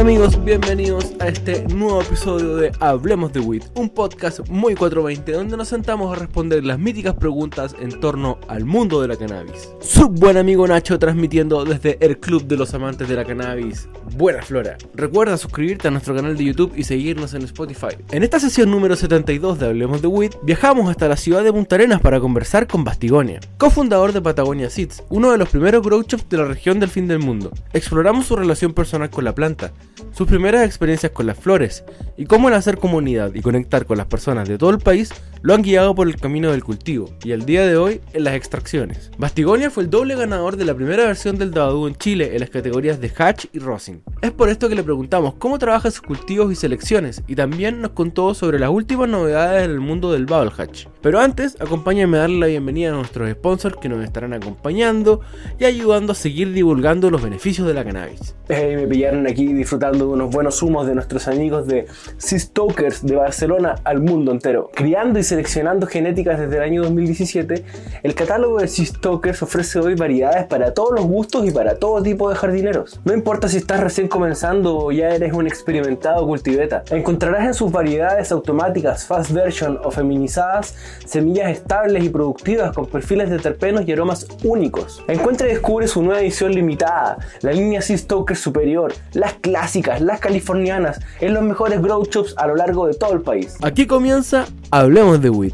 Hola amigos, bienvenidos a este nuevo episodio de Hablemos de Weed, un podcast muy 420 donde nos sentamos a responder las míticas preguntas en torno al mundo de la cannabis. Su buen amigo Nacho transmitiendo desde el Club de los Amantes de la Cannabis. Buena Flora. Recuerda suscribirte a nuestro canal de YouTube y seguirnos en Spotify. En esta sesión número 72 de Hablemos de Weed, viajamos hasta la ciudad de Punta Arenas para conversar con Bastigonia, cofundador de Patagonia Seeds, uno de los primeros grow shops de la región del fin del mundo. Exploramos su relación personal con la planta, sus primeras experiencias con las flores y cómo el hacer comunidad y conectar con las personas de todo el país lo han guiado por el camino del cultivo y el día de hoy en las extracciones. Bastigonia fue el doble ganador de la primera versión del Dabadú en Chile en las categorías de Hatch y Rosin. Es por esto que le preguntamos cómo trabaja sus cultivos y selecciones y también nos contó sobre las últimas novedades en el mundo del Bubble Hatch. Pero antes, acompáñenme a darle la bienvenida a nuestros sponsors que nos estarán acompañando y ayudando a seguir divulgando los beneficios de la cannabis. Hey, me pillaron aquí disfrutando de unos buenos humos de nuestros amigos de Sea Stokers de Barcelona al mundo entero. Criando y seleccionando genéticas desde el año 2017, el catálogo de Sea Stokers ofrece hoy variedades para todos los gustos y para todo tipo de jardineros. No importa si estás recién comenzando o ya eres un experimentado cultiveta, encontrarás en sus variedades automáticas, fast version o feminizadas semillas estables y productivas con perfiles de terpenos y aromas únicos. Encuentra y descubre su nueva edición limitada, la línea Sea Superior, las clásicas, las californianas, en los mejores grow shops a lo largo de todo el país. Aquí comienza Hablemos de Weed.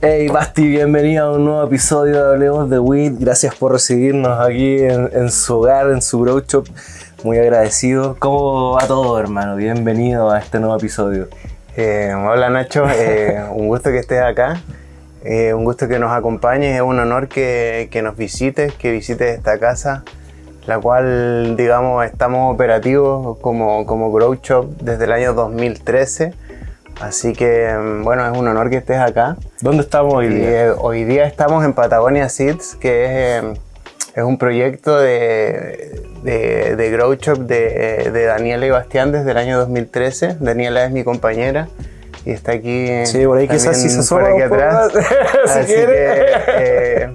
Hey Basti, bienvenido a un nuevo episodio de Hablemos de Weed. Gracias por recibirnos aquí en, en su hogar, en su grow shop. Muy agradecido. ¿Cómo va todo, hermano? Bienvenido a este nuevo episodio. Eh, hola Nacho, eh, un gusto que estés acá, eh, un gusto que nos acompañes, es un honor que, que, nos visites, que visites esta casa, la cual digamos estamos operativos como, como Grow Shop desde el año 2013, así que bueno, es un honor que estés acá. ¿Dónde estamos hoy día? hoy día estamos en Patagonia Seeds, que es, es un proyecto de, de, de Grow Shop de, de, Daniela y Bastián desde el año 2013. Daniela es mi compañera y está aquí. Sí, por ahí quizás si se por aquí atrás. si Así que, eh,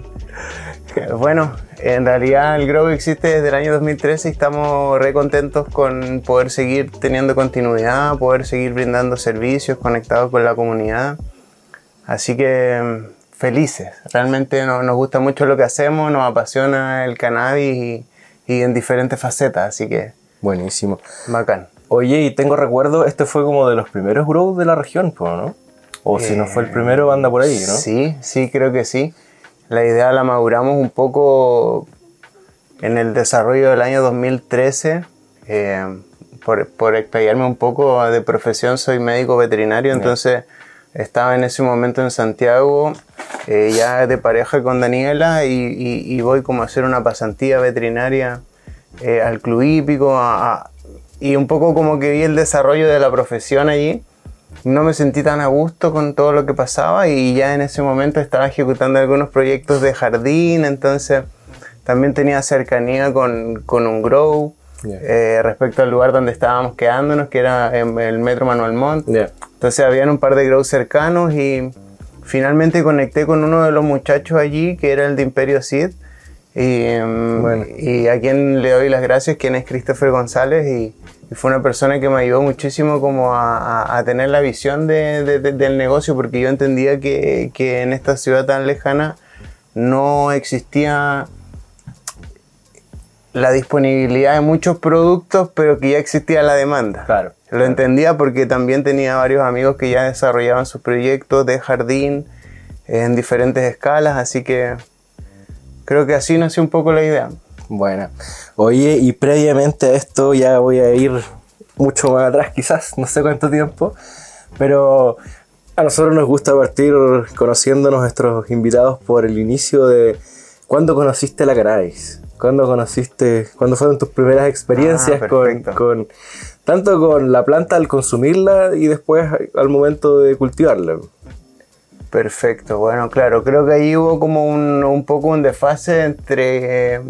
bueno, en realidad el Grow existe desde el año 2013 y estamos re contentos con poder seguir teniendo continuidad, poder seguir brindando servicios conectados con la comunidad. Así que felices, realmente nos, nos gusta mucho lo que hacemos, nos apasiona el cannabis y, y en diferentes facetas, así que buenísimo. Bacán. Oye, y tengo recuerdo, este fue como de los primeros grows de la región, ¿no? O si no fue el primero, anda por ahí, ¿no? Sí, sí, creo que sí. La idea la maduramos un poco en el desarrollo del año 2013. Eh, por, por explayarme un poco de profesión, soy médico veterinario, entonces estaba en ese momento en Santiago, eh, ya de pareja con Daniela, y, y, y, voy como a hacer una pasantía veterinaria eh, al club hípico, a, a, y un poco como que vi el desarrollo de la profesión allí. No me sentí tan a gusto con todo lo que pasaba y ya en ese momento estaba ejecutando algunos proyectos de jardín, entonces también tenía cercanía con, con un grow. Yeah. Eh, respecto al lugar donde estábamos quedándonos, que era en el Metro Manuel Montt. Yeah. Entonces habían un par de grows cercanos y finalmente conecté con uno de los muchachos allí, que era el de Imperio Seed. Y, bueno. y a quien le doy las gracias, quien es Christopher González, y, y fue una persona que me ayudó muchísimo como a, a, a tener la visión de, de, de, del negocio, porque yo entendía que, que en esta ciudad tan lejana no existía la disponibilidad de muchos productos, pero que ya existía la demanda. Claro. Lo entendía porque también tenía varios amigos que ya desarrollaban sus proyectos de jardín en diferentes escalas, así que creo que así nació un poco la idea. Bueno, oye, y previamente a esto ya voy a ir mucho más atrás, quizás, no sé cuánto tiempo, pero a nosotros nos gusta partir conociendo a nuestros invitados por el inicio de cuándo conociste la cannabis. ¿Cuándo conociste, cuándo fueron tus primeras experiencias ah, con, con, tanto con la planta al consumirla y después al momento de cultivarla? Perfecto, bueno, claro, creo que ahí hubo como un, un poco un desfase entre, eh,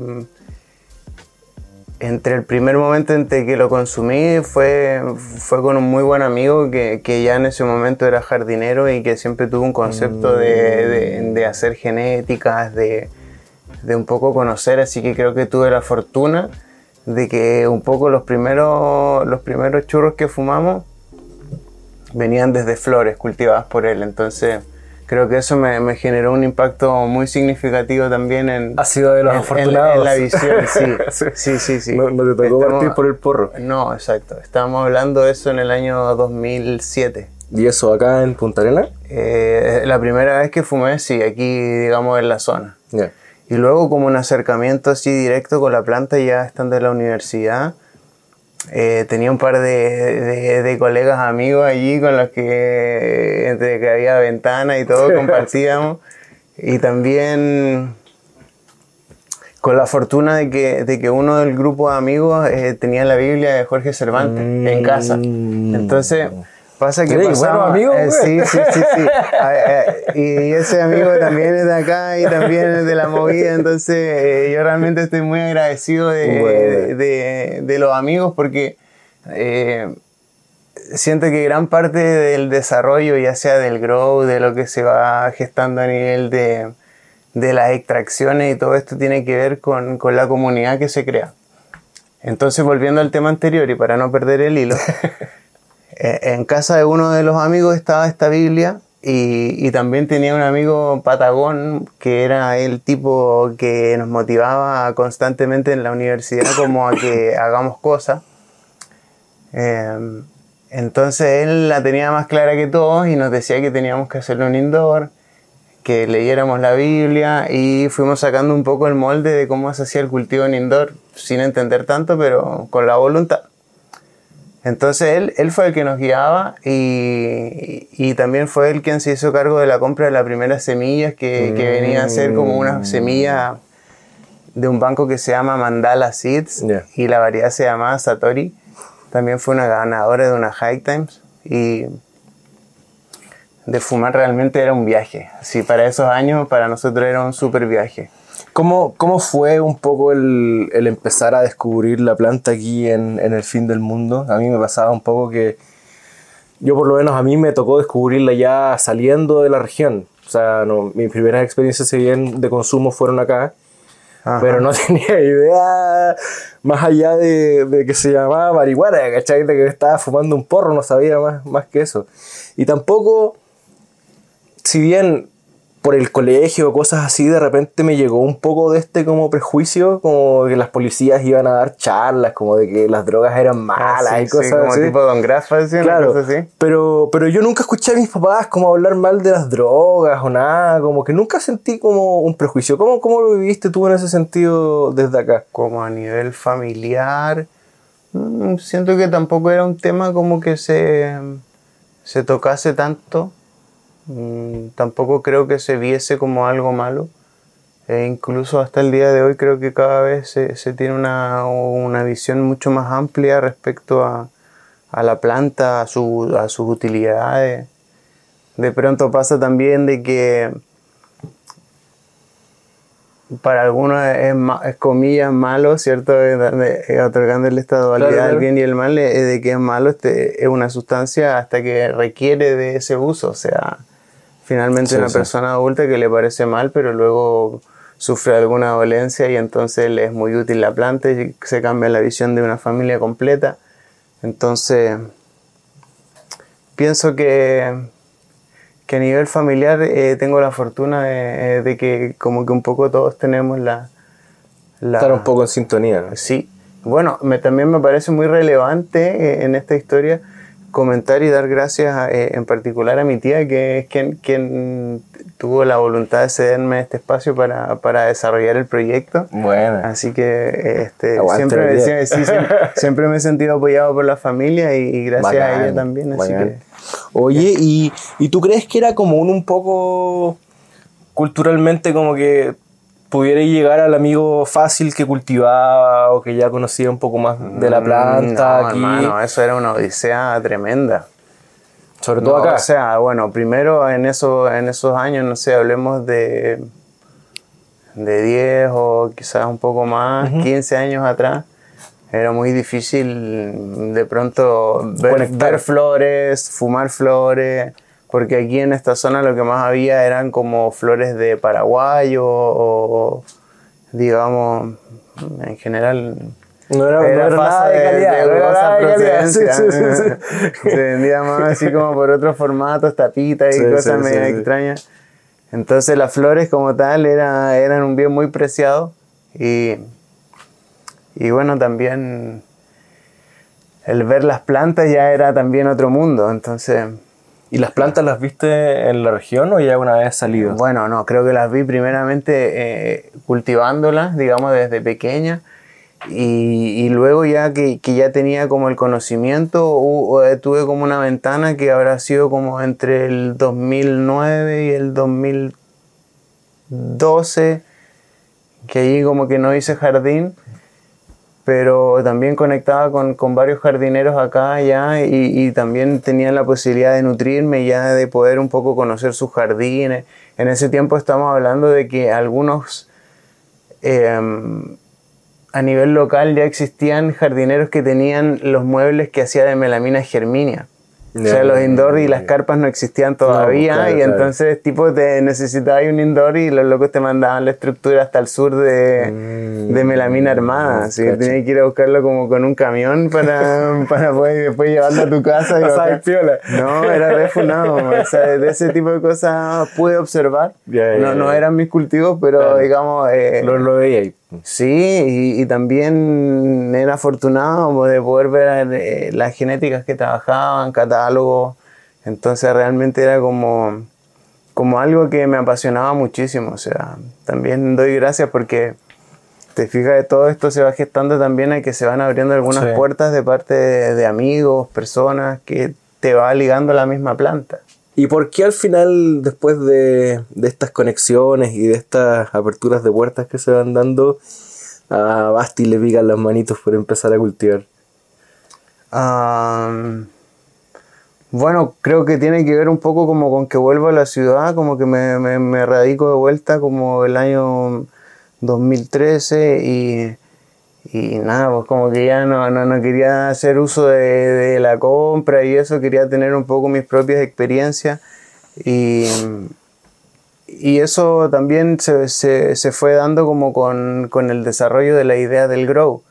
entre el primer momento en que lo consumí, fue, fue con un muy buen amigo que, que, ya en ese momento era jardinero y que siempre tuvo un concepto de, de, de hacer genéticas, de, de un poco conocer, así que creo que tuve la fortuna de que un poco los primeros, los primeros churros que fumamos venían desde flores cultivadas por él. Entonces, creo que eso me, me generó un impacto muy significativo también en, Ha sido de los en- en- afortunados. en la visión. Sí, sí, sí. sí. No, no te tocó Estamos- partir por el porro. No, exacto. Estábamos hablando de eso en el año 2007. ¿Y eso acá en Punta Arena? Eh, la primera vez que fumé, sí, aquí, digamos, en la zona. Y luego como un acercamiento así directo con la planta ya estando en la universidad. Eh, tenía un par de, de- de colegas amigos allí con los que entre que había ventana y todo compartíamos. Y también con la fortuna de que, de que uno del grupo de amigos eh, tenía la Biblia de Jorge Cervantes en casa. Entonces pasa que Tenéis pasaba- buenos amigos, eh, sí, güey. sí, sí, sí. Y ese amigo también es de acá y también es de la movida, entonces eh, yo realmente estoy muy agradecido de, Bueno. de- de los amigos porque eh, siento que gran parte del desarrollo, ya sea del grow, de lo que se va gestando a nivel de, de las extracciones y todo esto tiene que ver con, con la comunidad que se crea. Entonces, volviendo al tema anterior y para no perder el hilo, en casa de uno de los amigos estaba esta Biblia y, y también tenía un amigo patagón que era el tipo que nos motivaba constantemente en la universidad como a que hagamos cosas. Eh, entonces él la tenía más clara que todos y nos decía que teníamos que hacerle un indoor, que leyéramos la Biblia y fuimos sacando un poco el molde de cómo se hacía el cultivo en indoor, sin entender tanto, pero con la voluntad. Entonces él, él fue el que nos guiaba y, y también fue el quien se hizo cargo de la compra de las primeras semillas que, que venía a ser como una semilla de un banco que se llama Mandala Seeds y la variedad se llamaba Satori. También fue una ganadora de una High Times y de fumar realmente era un viaje. Así para esos años para nosotros era un super viaje. ¿Cómo, ¿Cómo fue un poco el, el empezar a descubrir la planta aquí en, en el fin del mundo? A mí me pasaba un poco que yo por lo menos a mí me tocó descubrirla ya saliendo de la región. O sea, no, mis primeras experiencias si bien de consumo fueron acá, Ajá. pero no tenía idea más allá de, de que se llamaba marihuana, ¿cachai? De que estaba fumando un porro, no sabía más, más que eso. Y tampoco, si bien por el colegio cosas así, de repente me llegó un poco de este como prejuicio, como que las policías iban a dar charlas, como de que las drogas eran malas Ah, sí, y cosas sí, como así. tipo Don Grafa, una Claro, cosa así. pero, pero yo nunca escuché a mis papás como hablar mal de las drogas o nada, como que nunca sentí como un prejuicio. ¿Cómo, cómo lo viviste tú en ese sentido desde acá? como a nivel familiar, mm, siento que tampoco era un tema como que se, se tocase tanto. Mm, Tampoco creo que se viese como algo malo. E incluso hasta el día de hoy creo que cada vez se, se tiene una, una visión mucho más amplia respecto a, a la planta, a, su- a sus utilidades. De pronto pasa también de que para algunos es, es comillas malo, ¿cierto? Eh, de- eh, Otorgándole esta dualidad Claro, bien y el mal, eh, de que es malo este, es una sustancia hasta que requiere de ese uso. O sea, finalmente Sí, una sí. persona adulta que le parece mal, pero luego sufre alguna dolencia y entonces le es muy útil la planta y se cambia la visión de una familia completa. Entonces, pienso que, que a nivel familiar eh, tengo la fortuna de, eh, de que como que un poco todos tenemos la... la Estar un poco en sintonía. ¿no? Sí. Bueno, me, también me parece muy relevante eh, en esta historia comentar y dar gracias a, eh, en particular a mi tía, que es quien, quien tuvo la voluntad de cederme este espacio para, para desarrollar el proyecto. Bueno. Así que este, Aguante siempre, tía. sí, siempre, siempre me he sentido apoyado por la familia y, y gracias a ella también. Así que, Oye, ¿y, ¿y tú crees que era común un poco culturalmente como que pudiera llegar al amigo fácil que cultivaba o que ya conocía un poco más de la planta Mm, no, aquí? hermano, eso era una odisea tremenda. sobre todo No, acá. O sea, bueno, primero en, eso, en esos años, no sé, hablemos de, de 10 o quizás un poco más, 15 años atrás, era muy difícil de pronto ver, Conectar. ver flores, fumar flores, porque aquí en esta zona lo que más había eran como flores de Paraguay o, o, digamos, en general No era, no era nada de calidad. no era nada de calidad. Sí, procedencia. sí, sí, sí. Se vendía más así como por otros formatos, tapitas y cosas medio extrañas. Entonces las flores como tal era, eran un bien muy preciado y, y bueno, también el ver las plantas ya era también otro mundo. Entonces, ¿Y las plantas las viste en la región o ya una vez salido? bueno, no, creo que las vi primeramente eh, cultivándolas, digamos, desde pequeña. Y, luego ya que, ya tenía como el conocimiento, hu- eh, tuve como una ventana que habrá sido como entre el 2009 y el 2012, que allí como que no hice jardín, pero también conectaba con, con varios jardineros acá y, y también tenía la posibilidad de nutrirme ya de poder un poco conocer sus jardines. En ese tiempo estamos hablando de que algunos em, a nivel local ya existían jardineros que tenían los muebles que hacía de melamina germinia. O sea, los indoor y las carpas no existían todavía claro, y claro. entonces tipo te necesitabas un indoor y los locos te mandaban la estructura hasta el sur de, Mm, de melamina armada. Así que tenías que ir a buscarlo como con un camión para, para poder después llevarlo a tu casa. y piola. No, era refunado. o sea, de ese tipo de cosas pude observar. Ya, ya, no, no eran mis cultivos, pero digamos... eh, Lo, lo veía ahí. Sí, y, y también era afortunado de poder ver eh, las genéticas que trabajaban, catálogos. Entonces realmente era como, como algo que me apasionaba muchísimo. O sea, también doy gracias porque te fijas todo esto se va gestando también a que se van abriendo algunas Sí. puertas de parte de, de amigos, personas que te va ligando a la misma planta. ¿Y por qué al final, después de, de estas conexiones y de estas aperturas de puertas que se van dando, a Basti le pican las manitos por empezar a cultivar? Am, bueno, creo que tiene que ver un poco como con que vuelvo a la ciudad, como que me, me, me radico de vuelta como el año 2013 y, y nada, pues como que ya no, no, no quería hacer uso de, de la compra y eso, quería tener un poco mis propias experiencias y, y eso también se, se, se fue dando como con, con el desarrollo de la idea del grow.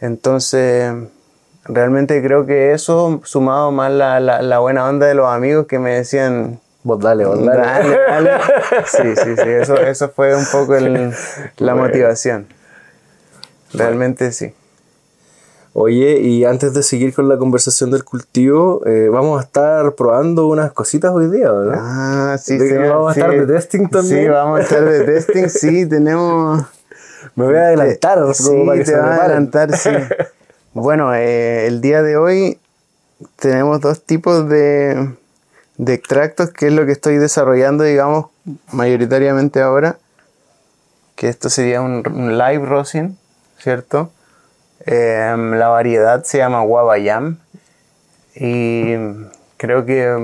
Entonces, realmente creo que eso, sumado más la, la, la buena onda de los amigos que me decían, Vos dale, vos dale. dale, dale. Sí, sí, sí, eso, eso fue un poco el- la Bueno. motivación. Realmente sí. Oye, y antes de seguir con la conversación del cultivo, eh, vamos a estar probando unas cositas hoy día, ¿no? Ah, sí, sí. vamos a estar de testing también. Sí, vamos a estar de testing, sí, tenemos... Me voy a adelantar, como Sí, para que te se va a adelantar, sí. Bueno, eh, el día de hoy tenemos dos tipos de, de extractos, que es lo que estoy desarrollando, digamos, mayoritariamente ahora. Que esto sería un, un live rosin, ¿cierto? Em, la variedad se llama Guabayam y creo que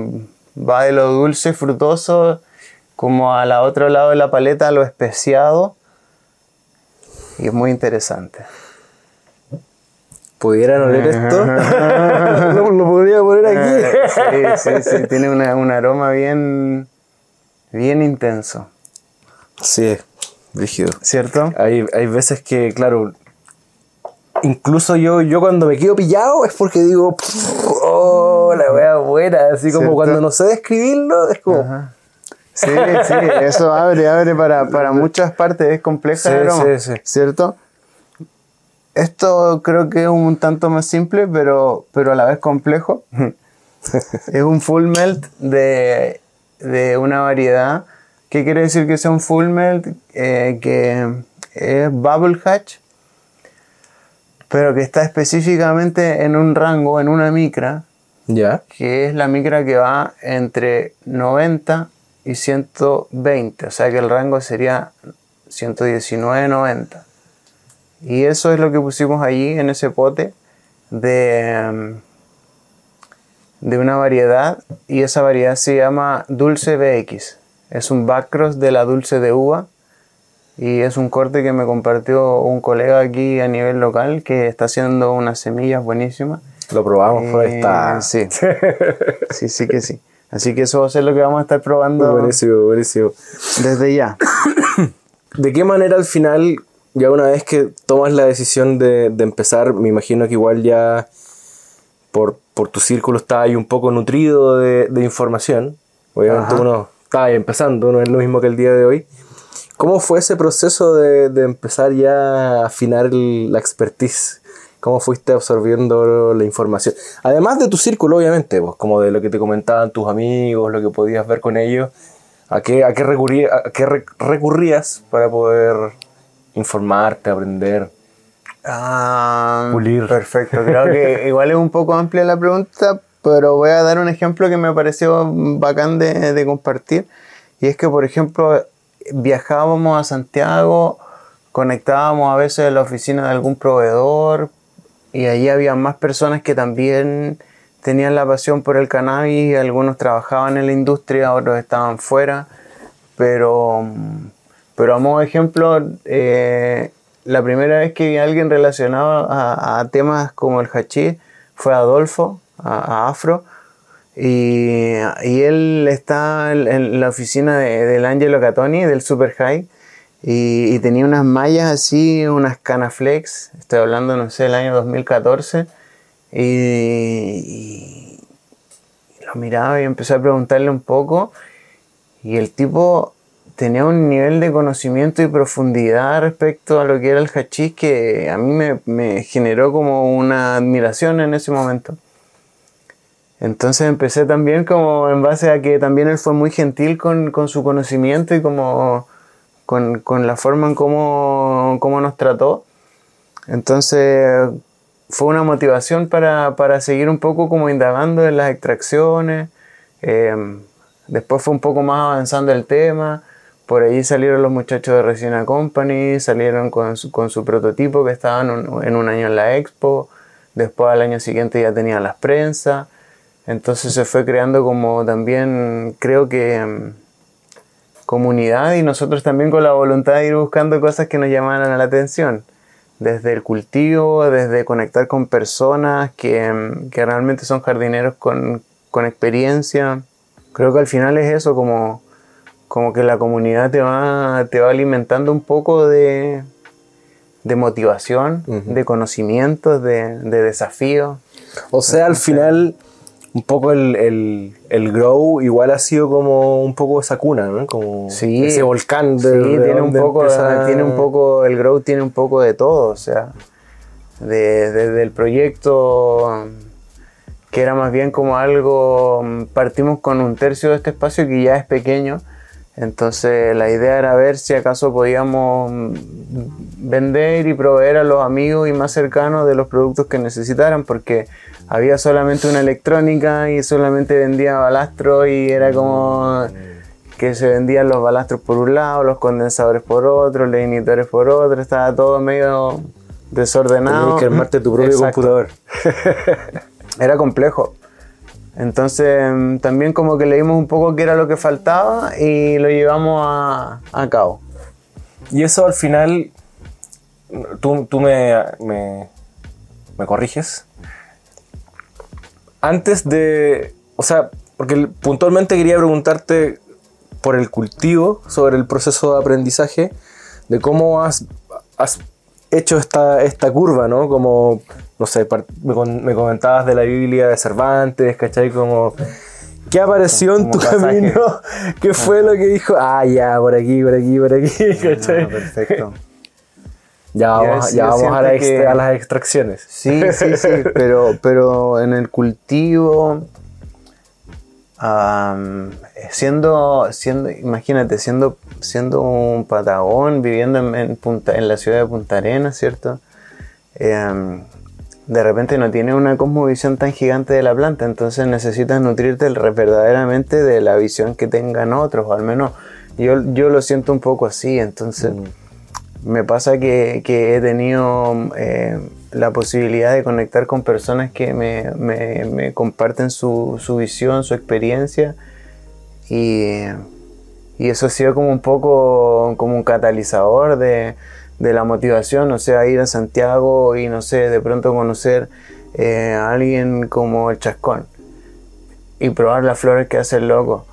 va de lo dulce, frutoso, como al otro lado de la paleta, a lo especiado. Y es muy interesante. ¿Pudieran oler esto? lo, lo podría poner aquí. Eh, sí, sí, sí, tiene una- un aroma bien, bien intenso, Sí, rígido. ¿cierto? Hay, hay veces que, claro, incluso yo, yo cuando me quedo pillado es porque digo, oh, la wea buena, así como ¿Cierto? cuando no sé describirlo, es como, Sí, sí, eso abre, abre para, para muchas partes, es compleja Sí, el aroma, sí, sí. ¿cierto? Esto creo que es un tanto más simple, pero, pero a la vez complejo. es un full melt de, de una variedad. ¿Qué quiere decir que sea un full melt? Eh, que es bubble hatch, pero que está específicamente en un rango, en una micra, ya, que es la micra que va entre 90 y 120, o sea que el rango sería 119-90. Y eso es lo que pusimos allí en ese pote de, em, de una variedad y esa variedad se llama Dulce BX. Es un backcross de la Dulce de uva y es un corte que me compartió un colega aquí a nivel local que está haciendo unas semillas buenísimas. lo probamos por Eh, esta. Sí. sí, sí que sí. Así que eso va a ser lo que vamos a estar probando Buenísimo, buenísimo. desde ya. ¿De qué manera al final ya una vez que tomas la decisión de, de empezar, me imagino que igual ya por, por tu círculo está ahí un poco nutrido de, de información. Obviamente Ajá. uno está ahí empezando, no es lo mismo que el día de hoy. ¿Cómo fue ese proceso de, de empezar ya a afinar el- la expertise? ¿Cómo fuiste absorbiendo la información? Además de tu círculo, obviamente, pues, como de lo que te comentaban tus amigos, lo que podías ver con ellos, ¿a qué, a qué, a qué re- recurrías para poder informarte, aprender? Ah, Pulir. Perfecto. Creo que igual es un poco amplia la pregunta, pero voy a dar un ejemplo que me pareció bacán de, de compartir. Y es que, por ejemplo, viajábamos a Santiago, conectábamos a veces a la oficina de algún proveedor y allí había más personas que también tenían la pasión por el cannabis. Algunos trabajaban en la industria, otros estaban fuera. Pero, pero a ejemplo, eh, la primera vez que vi a alguien relacionado a, temas como el hachís fue Adolfo, a Afro. Y, él está en, la oficina de- del Angelo Catoni, del Super High. Y, tenía unas mallas así, unas Canaflex. Estoy hablando, no sé, del año 2014. Y, y- y lo miraba y empecé a preguntarle un poco. Y el tipo tenía un nivel de conocimiento y profundidad respecto a lo que era el hachís que a mí me, me generó como una admiración en ese momento. Entonces empecé también como en base a que también él fue muy gentil con, con su conocimiento y como con, con la forma en cómo, cómo nos trató. Entonces fue una motivación para, para seguir un poco como indagando en las extracciones. Eh, después fue un poco más avanzando el tema. Por ahí salieron los muchachos de Resina Company, salieron con su, con su prototipo que estaban en un año en la expo. Después al año siguiente ya tenían las prensas. Entonces se fue creando como también, creo que, mm, comunidad y nosotros también con la voluntad de ir buscando cosas que nos llamaran la atención. Desde el cultivo, desde conectar con personas que, mm, que realmente son jardineros con, con experiencia. Creo que al final es eso, como, como que la comunidad te va, te va alimentando un poco de, de motivación, de conocimientos, de, de desafíos. O sea, al final, un poco el, el, el grow igual ha sido como un poco esa cuna, ¿no? Como Sí, ese volcán de, sí, de tiene un poco, empieza- tiene un poco, el Grow tiene un poco de todo, o sea, de- desde el proyecto que era más bien como algo, partimos con un tercio de este espacio que ya es pequeño, entonces la idea era ver si acaso podíamos vender y proveer a los amigos y más cercanos de los productos que necesitaran, porque había solamente una electrónica y solamente vendía balastro y era como que se vendían los balastros por un lado, los condensadores por otro, los inhibidores por otro, estaba todo medio desordenado. Tenías que armarte tu propio Exacto. computador. Era complejo. Entonces mm, también como que leímos un poco qué era lo que faltaba y lo llevamos a, a cabo. Y eso al final, tú, tú me, me, me corriges. Antes de, o sea, porque puntualmente quería preguntarte por el cultivo, sobre el proceso de aprendizaje, de cómo has hecho esta, esta curva, ¿no? Como, no sé, me, comentabas de la Biblia de Cervantes, ¿cachai? Como, ¿qué apareció en tu pasaje. camino? ¿Qué fue lo que dijo? Ah, ya, por aquí, por aquí, por aquí, ¿cachai? Perfecto. Ya vamos, ya vamos a, la siento extra- que- a las extracciones. Sí, sí, sí, pero, pero en el cultivo, am, siendo, siendo, imagínate, siendo, siendo un patagón, viviendo en, en Punta, en la ciudad de Punta Arenas, ¿cierto? Em, de repente no tienes una cosmovisión tan gigante de la planta, entonces necesitas nutrirte verdaderamente de la visión que tengan otros, o al menos yo, yo lo siento un poco así, entonces me pasa que, que he tenido eh, la posibilidad de conectar con personas que me, me- comparten su, su visión, su experiencia y, y eso ha sido como un poco como un catalizador de, de la motivación, o sea, ir a Santiago y no sé, de pronto conocer eh, a alguien como el Chascón y probar las flores que hace el loco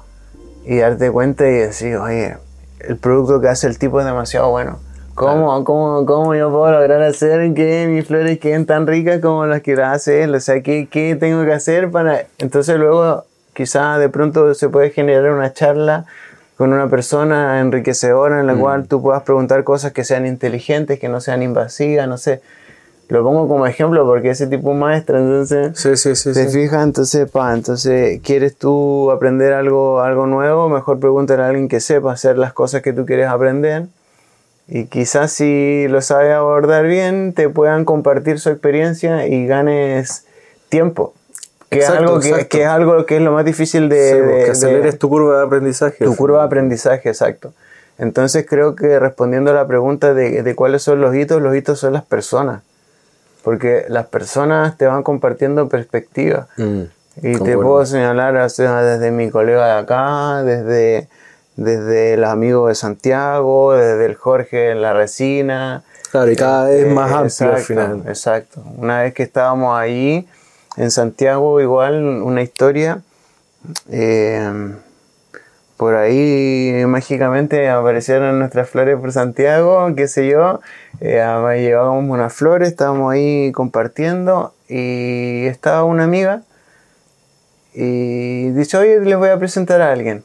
y darte cuenta y decir, oye, el producto que hace el tipo es demasiado bueno. ¿Cómo, cómo, cómo yo puedo lograr hacer que mis flores queden tan ricas como las que las hace él? O sea, ¿qué, ¿qué tengo que hacer para...? Entonces luego quizá de pronto se puede generar una charla con una persona enriquecedora en la Mm. cual tú puedas preguntar cosas que sean inteligentes, que no sean invasivas, no sé. Lo pongo como ejemplo porque ese tipo es maestro, entonces... Sí, sí, sí. ¿Te fijas? Entonces, pa, entonces, ¿quieres tú aprender algo, algo nuevo? Mejor pregúntale a alguien que sepa hacer las cosas que tú quieres aprender. Y quizás si lo sabe abordar bien, te puedan compartir su experiencia y ganes tiempo. Que, Exacto, es, algo que, que es algo que es lo más difícil de... Sí, de- porque de- aceleres tu curva de aprendizaje. tu curva de aprendizaje, exacto. Entonces creo que respondiendo a la pregunta de, de cuáles son los hitos, los hitos son las personas. Porque las personas te van compartiendo perspectivas. Mm, Y te puedo señalar o sea, desde mi colega de acá, desde, desde el amigo de Santiago, desde el Jorge en la resina. Claro, y cada vez Eh, más amplio exacto, al final. Exacto. Una vez que estábamos allí, en Santiago, igual una historia. eh, por ahí mágicamente aparecieron nuestras flores por Santiago, qué sé yo. eh, llevábamos unas flores, estábamos ahí compartiendo y estaba una amiga y dice, oye, les voy a presentar a alguien.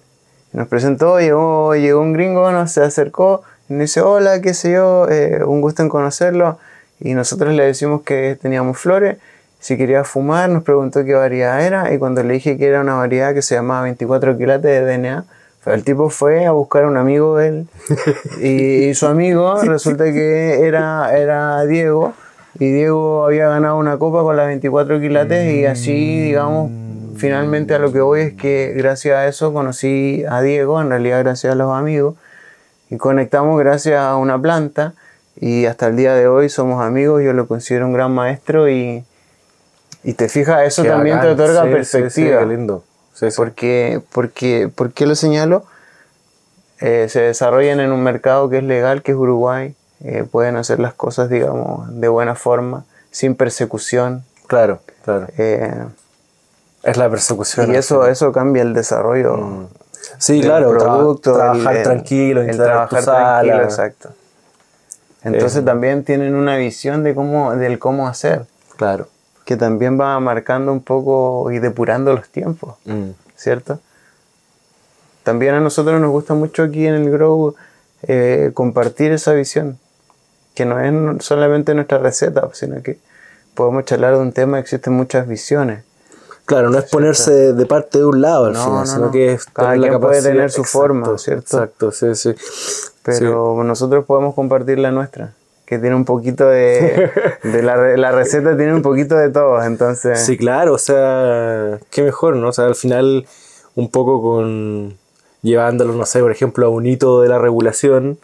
Nos presentó, llegó, llegó un gringo, nos se acercó y nos dice, hola, qué sé yo, eh, un gusto en conocerlo. Y nosotros le decimos que teníamos flores. Si quería fumar, nos preguntó qué variedad era. Y cuando le dije que era una variedad que se llamaba 24 quilates de DNA, el tipo fue a buscar a un amigo de él. y, y su amigo resulta que era, era Diego. Y Diego había ganado una copa con las 24 quilates. Y así, digamos, finalmente a lo que voy es que gracias a eso conocí a Diego, en realidad gracias a los amigos. Y conectamos gracias a una planta. Y hasta el día de hoy somos amigos. Yo lo considero un gran maestro. Y, y te fijas, eso también bacán. te otorga Sí, sí, perspectiva. Sí, qué lindo. Sí, sí. Porque, porque, ¿Por qué lo señalo? Eh, se desarrollan en un mercado que es legal, que es Uruguay. Eh, pueden hacer las cosas, digamos, de buena forma, sin persecución. Claro, claro. eh, Es la persecución. y eso, eso cambia el desarrollo. Mm. Sí, del claro, producto, trabajar el- tranquilo, el trabajar tranquilo, exacto. Entonces Eh. también tienen una visión de cómo, del cómo hacer, Claro. que también va marcando un poco y depurando los tiempos. Mm. ¿cierto? También a nosotros nos gusta mucho aquí en el Grow eh, compartir esa visión, que no es solamente nuestra receta, sino que podemos charlar de un tema, existen muchas visiones. Claro, no es ponerse de parte de un lado al No, final, no, sino no. que es Cada tener la quien puede capacidad- tener su Exacto, forma, ¿cierto? Exacto, sí, sí. Pero nosotros podemos compartir la nuestra, que tiene un poquito de... de la, la receta tiene un poquito de todo, entonces... Sí, claro, o sea, qué mejor, ¿no? O sea, al final, un poco con llevándolo, no sé, por ejemplo, a un hito de la regulación.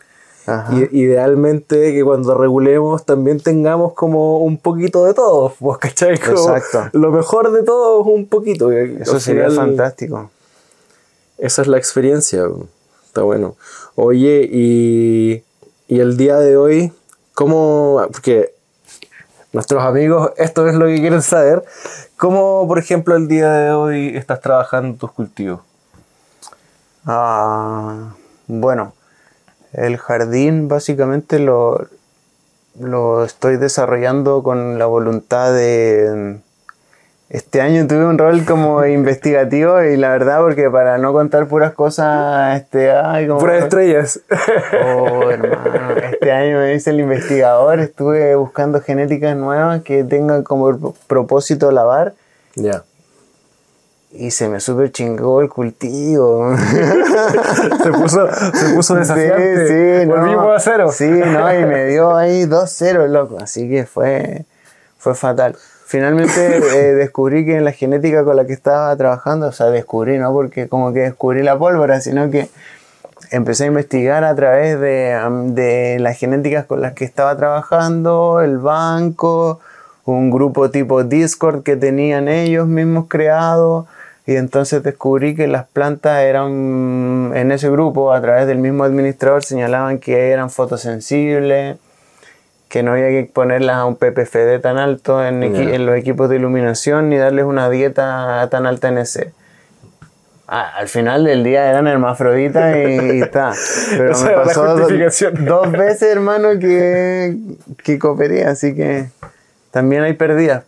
Y, idealmente que cuando regulemos también tengamos como un poquito de todo, pues, ¿cachai? Como Exacto. Lo mejor de todo es un poquito. Eso sería final, fantástico. Esa es la experiencia, está bueno. Oye, y, y el día de hoy, ¿cómo? Porque nuestros amigos, esto es lo que quieren saber. ¿Cómo, por ejemplo, el día de hoy estás trabajando tus cultivos? Ah, bueno, el jardín básicamente lo, lo estoy desarrollando con la voluntad de... Este año tuve un rol como investigativo y la verdad porque para no contar puras cosas, este, ay, como... Puras estrellas. Oh, hermano, este año me hice el investigador, estuve buscando genéticas nuevas que tengan como propósito lavar ya. Y se me super chingó el cultivo. Se puso, se puso desafiante. Sí, sí, no. Volvimos a cero. Sí, no, y me dio ahí 2-0, loco. Así que fue, fue fatal. Finalmente eh, descubrí que en la genética con la que estaba trabajando, o sea, descubrí, no porque como que descubrí la pólvora, sino que empecé a investigar a través de, de las genéticas con las que estaba trabajando, el banco, un grupo tipo Discord que tenían ellos mismos creado. Y entonces descubrí que las plantas eran, en ese grupo, a través del mismo administrador, señalaban que eran fotosensibles, que no había que ponerlas a un PPFD tan alto en, Ya. en los equipos de iluminación ni darles una dieta tan alta en ese. Ah, al final del día eran hermafroditas y, y está. Pero Esa me pasó do- dos veces, hermano, que, que cooperé, así que también hay pérdidas.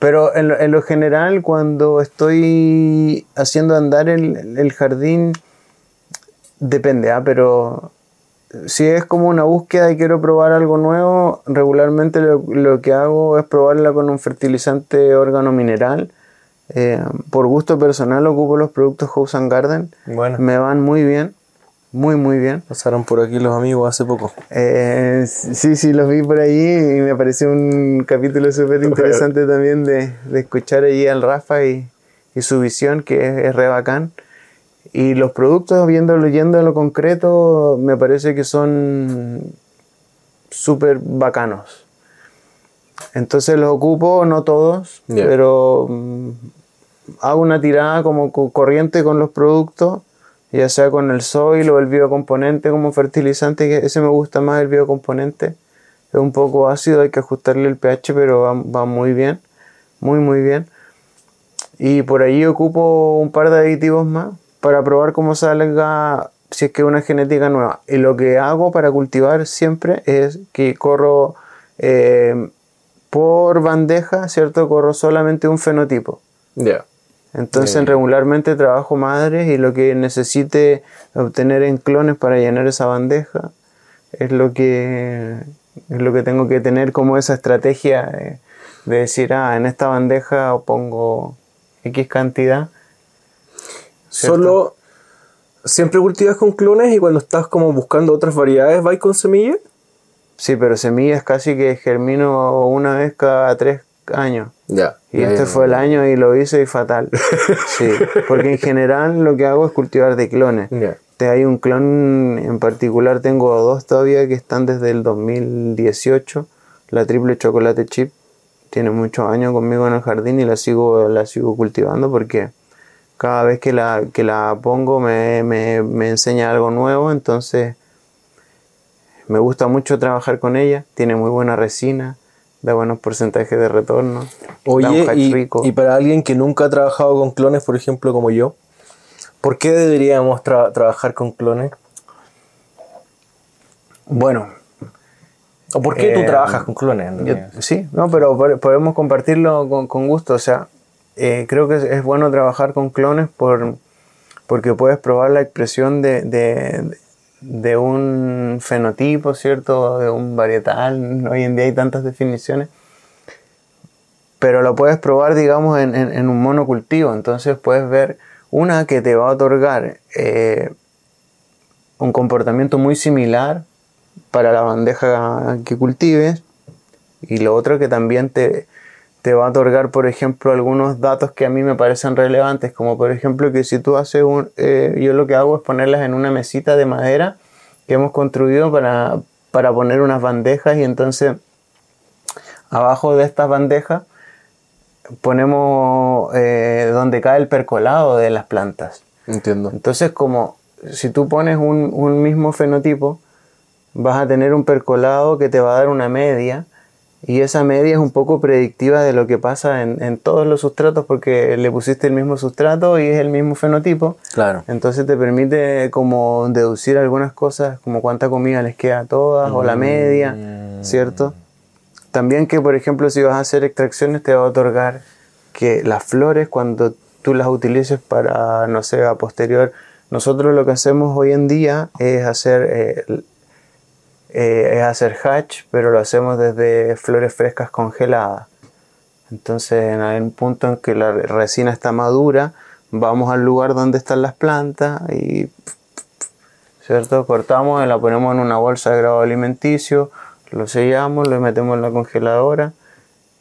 Pero en lo, en lo general, cuando estoy haciendo andar el, el jardín, depende, ¿ah? pero si es como una búsqueda y quiero probar algo nuevo, regularmente lo, lo que hago es probarla con un fertilizante órgano mineral. Eh, por gusto personal ocupo los productos House and Garden. Bueno. Me van muy bien, muy muy bien. Pasaron por aquí los amigos hace poco. Eh, sí, sí, los vi por allí y me pareció un capítulo súper interesante también de, de escuchar allí al Rafa y, y su visión, que es, es re bacán. Y los productos, viéndolo, yendo a lo concreto, me parece que son súper bacanos. Entonces los ocupo, no todos, Ya. pero mm, hago una tirada como co- corriente con los productos, ya sea con el soil o el biocomponente como fertilizante, que ese me gusta más el biocomponente. Es un poco ácido, hay que ajustarle el pH, pero va, muy bien, muy muy bien. Y por ahí ocupo un par de aditivos más para probar cómo salga si es que es una genética nueva. Y lo que hago para cultivar siempre es que corro eh, por bandeja, ¿cierto? Corro solamente un fenotipo. Ya. Entonces Bien. regularmente trabajo madres y lo que necesite obtener en clones para llenar esa bandeja es lo que es lo que tengo que tener como esa estrategia de, de decir, ah, en esta bandeja pongo X cantidad. ¿cierto? Solo siempre cultivas con clones y cuando estás como buscando otras variedades, ¿vais con semillas? Sí, pero semillas casi que germino una vez cada tres años. Ya. Y este fue el año y lo hice y fatal. Sí, porque en general lo que hago es cultivar de clones. Te- Hay un clon en particular, tengo dos todavía que están desde el 2018. La triple chocolate chip tiene muchos años conmigo en el jardín y la sigo, la sigo cultivando porque cada vez que la, que la pongo me, me, me enseña algo nuevo. Entonces me gusta mucho trabajar con ella. Tiene muy buena resina, da buenos porcentajes de retorno. da un Oye, y, rico. y para alguien que nunca ha trabajado con clones, por ejemplo, como yo, ¿por qué deberíamos tra- trabajar con clones? bueno, ¿O por qué tú Eh, trabajas con clones? Yo- sí, no, pero po- podemos compartirlo con, con gusto. O sea, eh, creo que es, es bueno trabajar con clones por, porque puedes probar la expresión de, de, de un fenotipo, ¿cierto? De un varietal. Hoy en día hay tantas definiciones. Pero lo puedes probar, digamos, en un monocultivo. Entonces puedes ver una que te va a otorgar eh, un comportamiento muy similar para la bandeja que cultives y lo otro que también te, te va a otorgar, por ejemplo, algunos datos que a mí me parecen relevantes, como por ejemplo que si tú haces un... eh, yo lo que hago es ponerlas en una mesita de madera que hemos construido para, para poner unas bandejas y entonces abajo de estas bandejas ponemos eh, donde cae el percolado de las plantas. Entiendo. Entonces, como si tú pones un, un mismo fenotipo, vas a tener un percolado que te va a dar una media y esa media es un poco predictiva de lo que pasa en, en todos los sustratos porque le pusiste el mismo sustrato y es el mismo fenotipo. Claro. Entonces te permite como deducir algunas cosas como cuánta comida les queda a todas o la media, ¿cierto? También que, por ejemplo, si vas a hacer extracciones te va a otorgar que las flores cuando tú las utilices para, no sé, a posterior, nosotros lo que hacemos hoy en día es hacer, eh, eh, es hacer hatch, pero lo hacemos desde flores frescas congeladas. Entonces, en algún punto en que la resina está madura, vamos al lugar donde están las plantas y ¿cierto? Cortamos y la ponemos en una bolsa de grado alimenticio, lo sellamos, lo metemos en la congeladora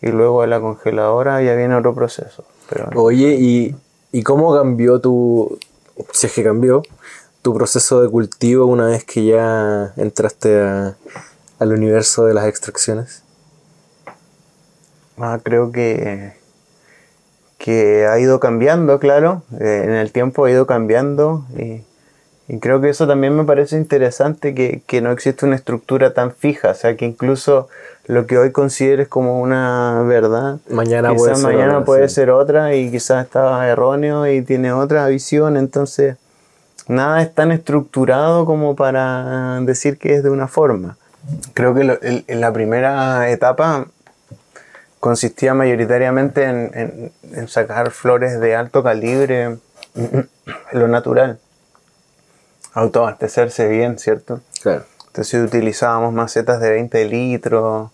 y luego de la congeladora ya viene otro proceso. Pero Oye, ¿y, ¿y cómo cambió tu, si es que cambió, tu proceso de cultivo una vez que ya entraste a- al universo de las extracciones? ah, creo que, que ha ido cambiando, claro, eh, en el tiempo ha ido cambiando y, Y creo que eso también me parece interesante, que, que no existe una estructura tan fija, o sea, que incluso lo que hoy consideres como una verdad, Mañana quizás puede ser mañana otra, puede sí. ser otra y quizás estaba erróneo y tiene otra visión, entonces nada es tan estructurado como para decir que es de una forma. Creo que lo- el- en la primera etapa consistía mayoritariamente en, en- en sacar flores de alto calibre, lo natural, autoabastecerse bien, ¿cierto? Claro. Entonces utilizábamos macetas de 20 litros,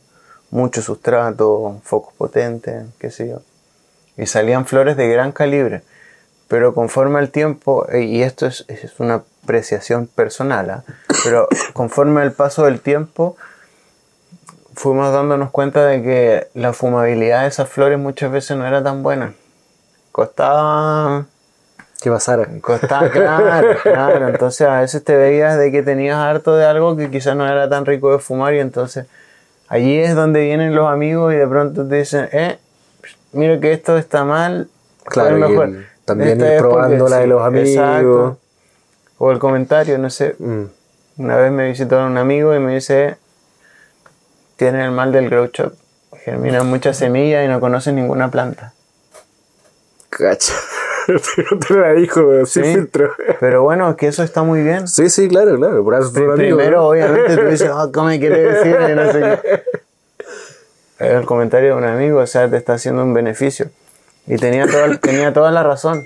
mucho sustrato, focos potentes, qué sé yo. Y salían flores de gran calibre. Pero conforme al tiempo, eh, y esto es, es una apreciación personal, ¿ah? pero conforme al paso del tiempo, fuimos dándonos cuenta de que la fumabilidad de esas flores muchas veces no era tan buena. Costaba ¿Qué pasara? Costaba, claro, claro. Entonces a veces te veías de que tenías harto de algo que quizás no era tan rico de fumar y entonces allí es donde vienen los amigos y de pronto te dicen, eh, mira que esto está mal. Claro, ¿cuál es y mejor? También Esta ir probando la de los amigos. exacto. O el comentario, no sé. Mm. Una vez me visitó un amigo y me dice, tiene el mal del grow shop. Germinan muchas semillas y no conocen ninguna planta. Cacha. Pero te la dijo sin Sí. filtro. Pero bueno, es que eso está muy bien. Sí, sí, claro, claro. Por eso Primero, ¿no? obviamente, tú dices, oh, ¿cómo me quiere decir? No sé qué. El comentario de un amigo, o sea, te está haciendo un beneficio. Y tenía toda, tenía toda la razón.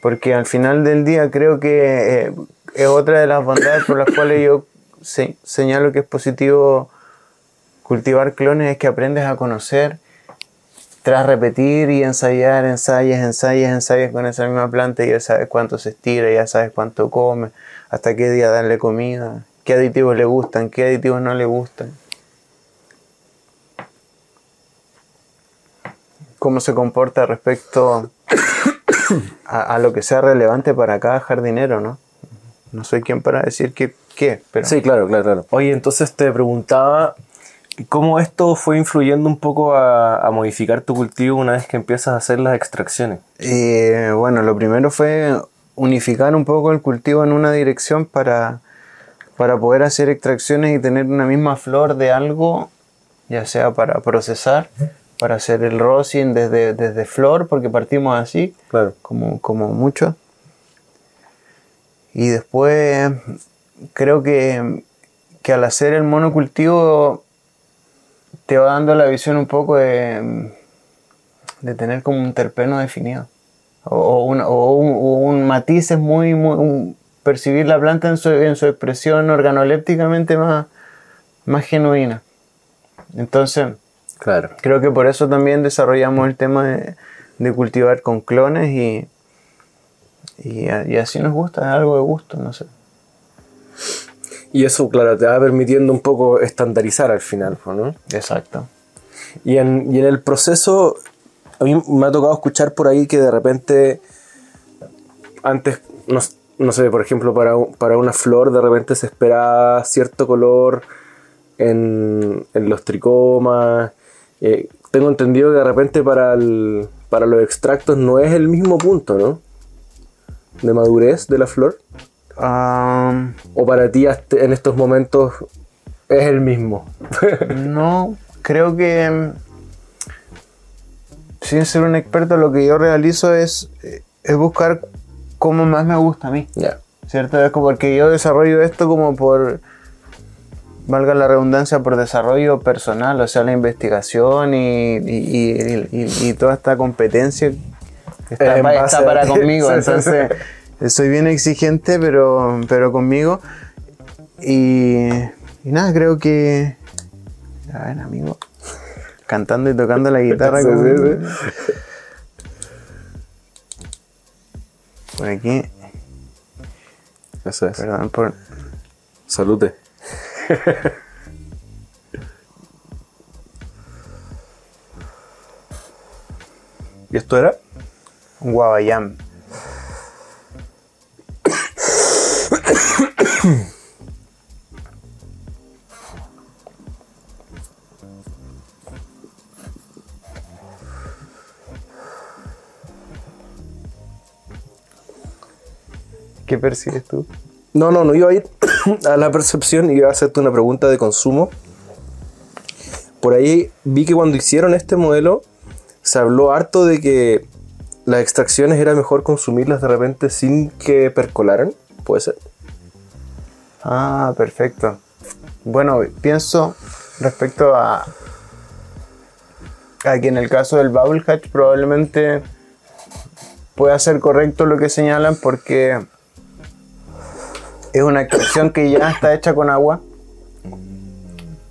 Porque al final del día creo que eh, es otra de las bondades por las cuales yo se- señalo que es positivo cultivar clones, es que aprendes a conocer tras repetir y ensayar, ensayas, ensayas, ensayas con esa misma planta y ya sabes cuánto se estira, ya sabes cuánto come, hasta qué día darle comida, qué aditivos le gustan, qué aditivos no le gustan. Cómo se comporta respecto a, a lo que sea relevante para cada jardinero, ¿no? No soy quien para decir qué, qué pero... Sí, claro, claro, claro. Oye, entonces te preguntaba cómo esto fue influyendo un poco a, a modificar tu cultivo una vez que empiezas a hacer las extracciones. Eh, bueno, lo primero fue unificar un poco el cultivo en una dirección para, para poder hacer extracciones y tener una misma flor de algo, ya sea para procesar, para hacer el rosin desde, desde flor, porque partimos así, Claro. como, como mucho. Y después creo que, que al hacer el monocultivo te va dando la visión un poco de, de tener como un terpeno definido. O, o un, o un- o un matices muy, muy un- percibir la planta en su, en su expresión organolépticamente más, más genuina. Entonces, Claro. Creo que por eso también desarrollamos el tema de, de cultivar con clones y, y, y así nos gusta, es algo de gusto, no sé. Y eso, claro, te va permitiendo un poco estandarizar al final, ¿no? Exacto. Y en, y en el proceso, a mí me ha tocado escuchar por ahí que de repente, antes, no, no sé, por ejemplo, para, para una flor, de repente se esperaba cierto color en, en los tricomas. Eh, tengo entendido que de repente para, el- para los extractos no es el mismo punto, ¿no? De madurez de la flor. ¿O para ti en estos momentos es el mismo? no, creo que mm, sin ser un experto lo que yo realizo es, eh, es buscar cómo más me gusta a mí. ya. ¿Cierto? Es como porque yo desarrollo esto como por, valga la redundancia, por desarrollo personal, o sea, la investigación y, y- y- toda esta competencia está, pa- para conmigo. Entonces, soy bien exigente, pero, pero conmigo. Y, y nada, creo que... A ver, amigo. Cantando y tocando la guitarra. Sí, Por aquí, Eso es. perdón por... Salute. ¿Y esto era? Un guabayam. ¿Qué percibes tú? No, no, no iba a ir a la percepción, iba a hacerte una pregunta de consumo. Por ahí vi que cuando hicieron este modelo se habló harto de que las extracciones era mejor consumirlas de repente sin que percolaran. ¿Puede ser? Ah, perfecto. Bueno, pienso respecto a, a que en el caso del bubble hatch probablemente pueda ser correcto lo que señalan porque es una extracción que ya está hecha con agua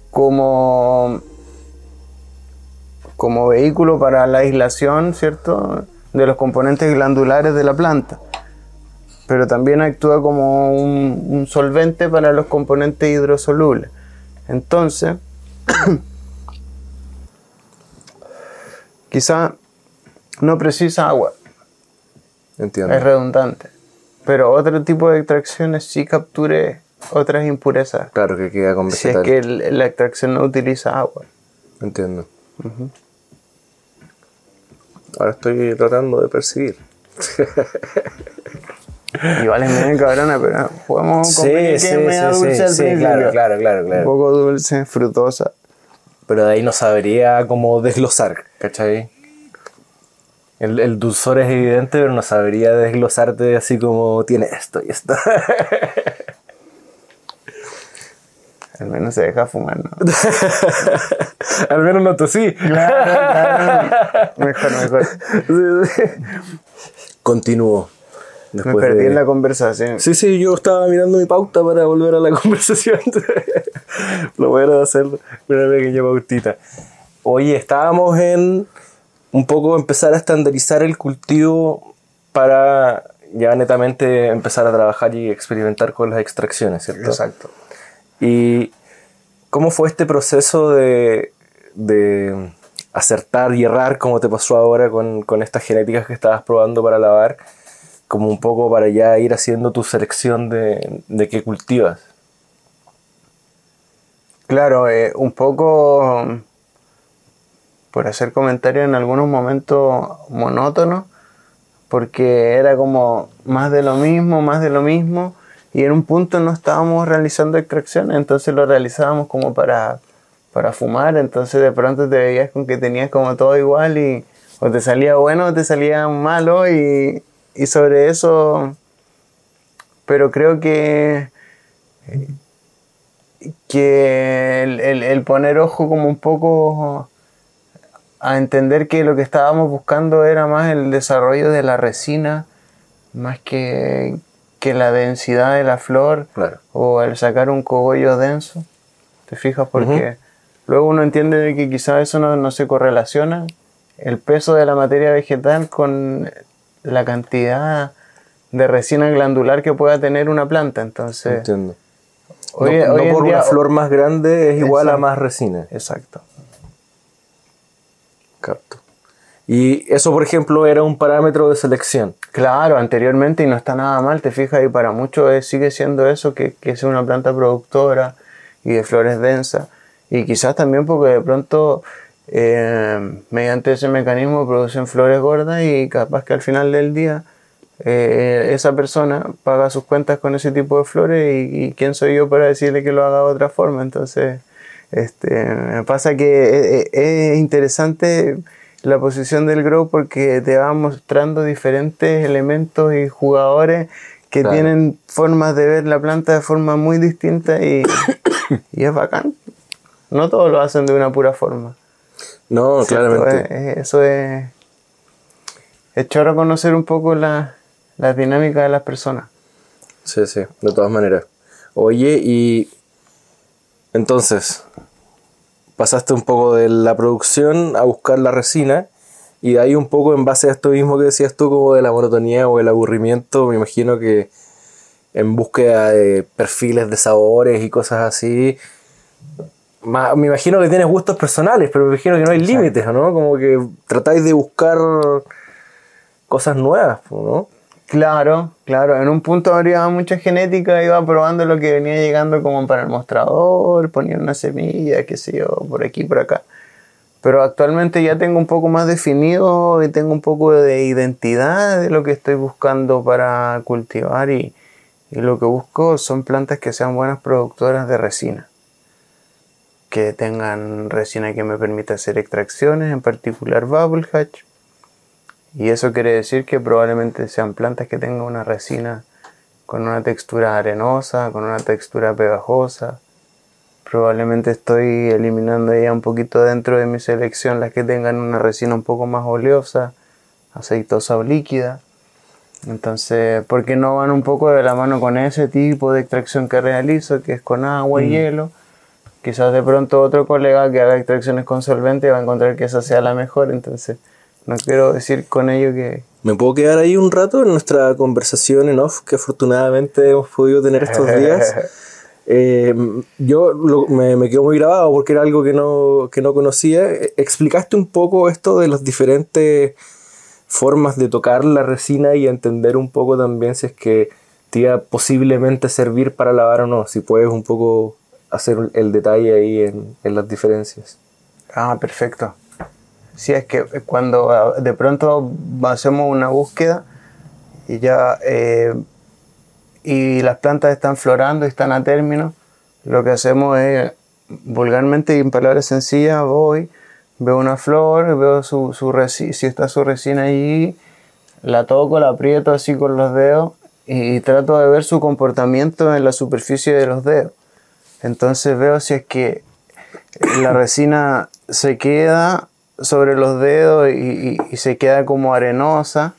como como vehículo para la aislación, ¿cierto? de los componentes glandulares de la planta pero también actúa como un, un solvente para los componentes hidrosolubles. Entonces, quizá no precisa agua, Entiendo. es redundante, pero otro tipo de extracciones sí capture otras impurezas. Claro que queda con Si es vegetal. que el- la extracción no utiliza agua. Entiendo. Ahora estoy tratando de percibir. Igual es medio cabrona, pero podemos convenir que es media dulce al principio. claro, claro, Un poco dulce, frutosa. Pero de ahí no sabría cómo desglosar, ¿cachai? El, el dulzor es evidente, pero no sabría desglosarte así como tiene esto y esto. Al menos se deja fumar, ¿no? Al menos no tosí. Claro, claro. Mejor, mejor. Continúo. Me perdí de- en la conversación. Sí, sí, yo estaba mirando mi pauta para volver a la conversación. Lo bueno de hacer una pequeña pautita. Oye, estábamos en un poco empezar a estandarizar el cultivo para ya netamente empezar a trabajar y experimentar con las extracciones, ¿cierto? Exacto. ¿Y cómo fue este proceso de, de acertar y errar, como te pasó ahora con, con estas genéticas que estabas probando para lavar? Como un poco para ya ir haciendo tu selección de, de qué cultivas. Claro, eh, un poco por hacer comentarios en algunos momentos monótonos, porque era como más de lo mismo, más de lo mismo, y en un punto no estábamos realizando extracciones, entonces lo realizábamos como para, para fumar, entonces de pronto te veías con que tenías como todo igual y o te salía bueno o te salía malo y, y sobre eso, pero creo que que el, el- el poner ojo como un poco a entender que lo que estábamos buscando era más el desarrollo de la resina, más que, que la densidad de la flor Claro. o el sacar un cogollo denso. ¿Te fijas? Porque luego uno entiende de que quizás eso no, no se correlaciona, el peso de la materia vegetal con la cantidad de resina glandular que pueda tener una planta. Entonces, Entiendo. hoy, no hoy no en por día- una flor más grande es igual a más resina. Exacto. Capto. Y eso, por ejemplo, era un parámetro de selección. Claro, anteriormente y no está nada mal, te fijas, y para muchos es- sigue siendo eso, que, es una planta productora y de flores densas. Y quizás también porque de pronto eh, mediante ese mecanismo producen flores gordas y capaz que al final del día eh, esa persona paga sus cuentas con ese tipo de flores y, y quién soy yo para decirle que lo haga de otra forma. Entonces, este, me pasa que es, es interesante la posición del Grow porque te va mostrando diferentes elementos y jugadores que Claro. tienen formas de ver la planta de forma muy distinta y, y es bacán. No todos lo hacen de una pura forma. No, ¿cierto? claramente. Eh, eh, Eso es. Es choro conocer un poco la, la dinámica de las personas. Sí, sí, de todas maneras. Oye, y entonces, pasaste un poco de la producción a buscar la resina y de ahí un poco en base a esto mismo que decías tú, como de la monotonía o el aburrimiento, me imagino que en búsqueda de perfiles de sabores y cosas así, me imagino que tienes gustos personales, pero me imagino que no hay límites, ¿no? Como que tratáis de buscar cosas nuevas, ¿no? Claro, claro. En un punto habría mucha genética, iba probando lo que venía llegando como para el mostrador, ponía una semilla, qué sé yo, por aquí, por acá. Pero actualmente ya tengo un poco más definido y tengo un poco de identidad de lo que estoy buscando para cultivar y, Y lo que busco son plantas que sean buenas productoras de resina. Que tengan resina que me permita hacer extracciones, en particular bubble hatch. Y eso quiere decir que probablemente sean plantas que tengan una resina con una textura arenosa, con una textura pegajosa. Probablemente estoy eliminando ya un poquito dentro de mi selección las que tengan una resina un poco más oleosa, aceitosa o líquida. Entonces, ¿por qué no van un poco de la mano con ese tipo de extracción que realizo, que es con agua y hielo? Quizás de pronto otro colega que haga extracciones con solvente va a encontrar que esa sea la mejor, entonces no quiero decir con ello que... ¿Me puedo quedar ahí un rato en nuestra conversación en off que afortunadamente hemos podido tener estos días? Eh, yo lo- me, me quedo muy grabado porque era algo que no, que no conocía. Eh, Explicaste un poco esto de las diferentes formas de tocar la resina y entender un poco también si es que te iba a posiblemente servir para lavar o no. Si puedes un poco hacer el detalle ahí en, en las diferencias. Ah, perfecto. Sí, es que cuando ah, de pronto hacemos una búsqueda y ya eh, y las plantas están florando y están a término, lo que hacemos es vulgarmente y en palabras sencillas voy, veo una flor, veo su, su resi- si está su resina allí, la toco, la aprieto así con los dedos y, trato de ver su comportamiento en la superficie de los dedos. Entonces veo si es que la resina se queda sobre los dedos y, y- y se queda como arenosa,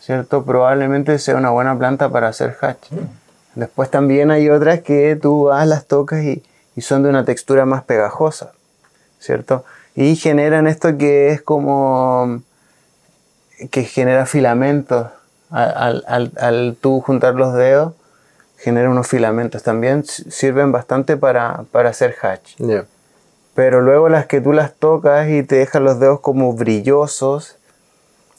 ¿cierto? Probablemente sea una buena planta para hacer hatch. Después también hay otras que tú vas, las tocas y, y son de una textura más pegajosa, ¿cierto? Y generan esto que es como que genera filamentos. Al, al, al- tú juntar los dedos, genera unos filamentos. También sirven bastante para, para hacer hatch. Pero luego las que tú las tocas y te dejan los dedos como brillosos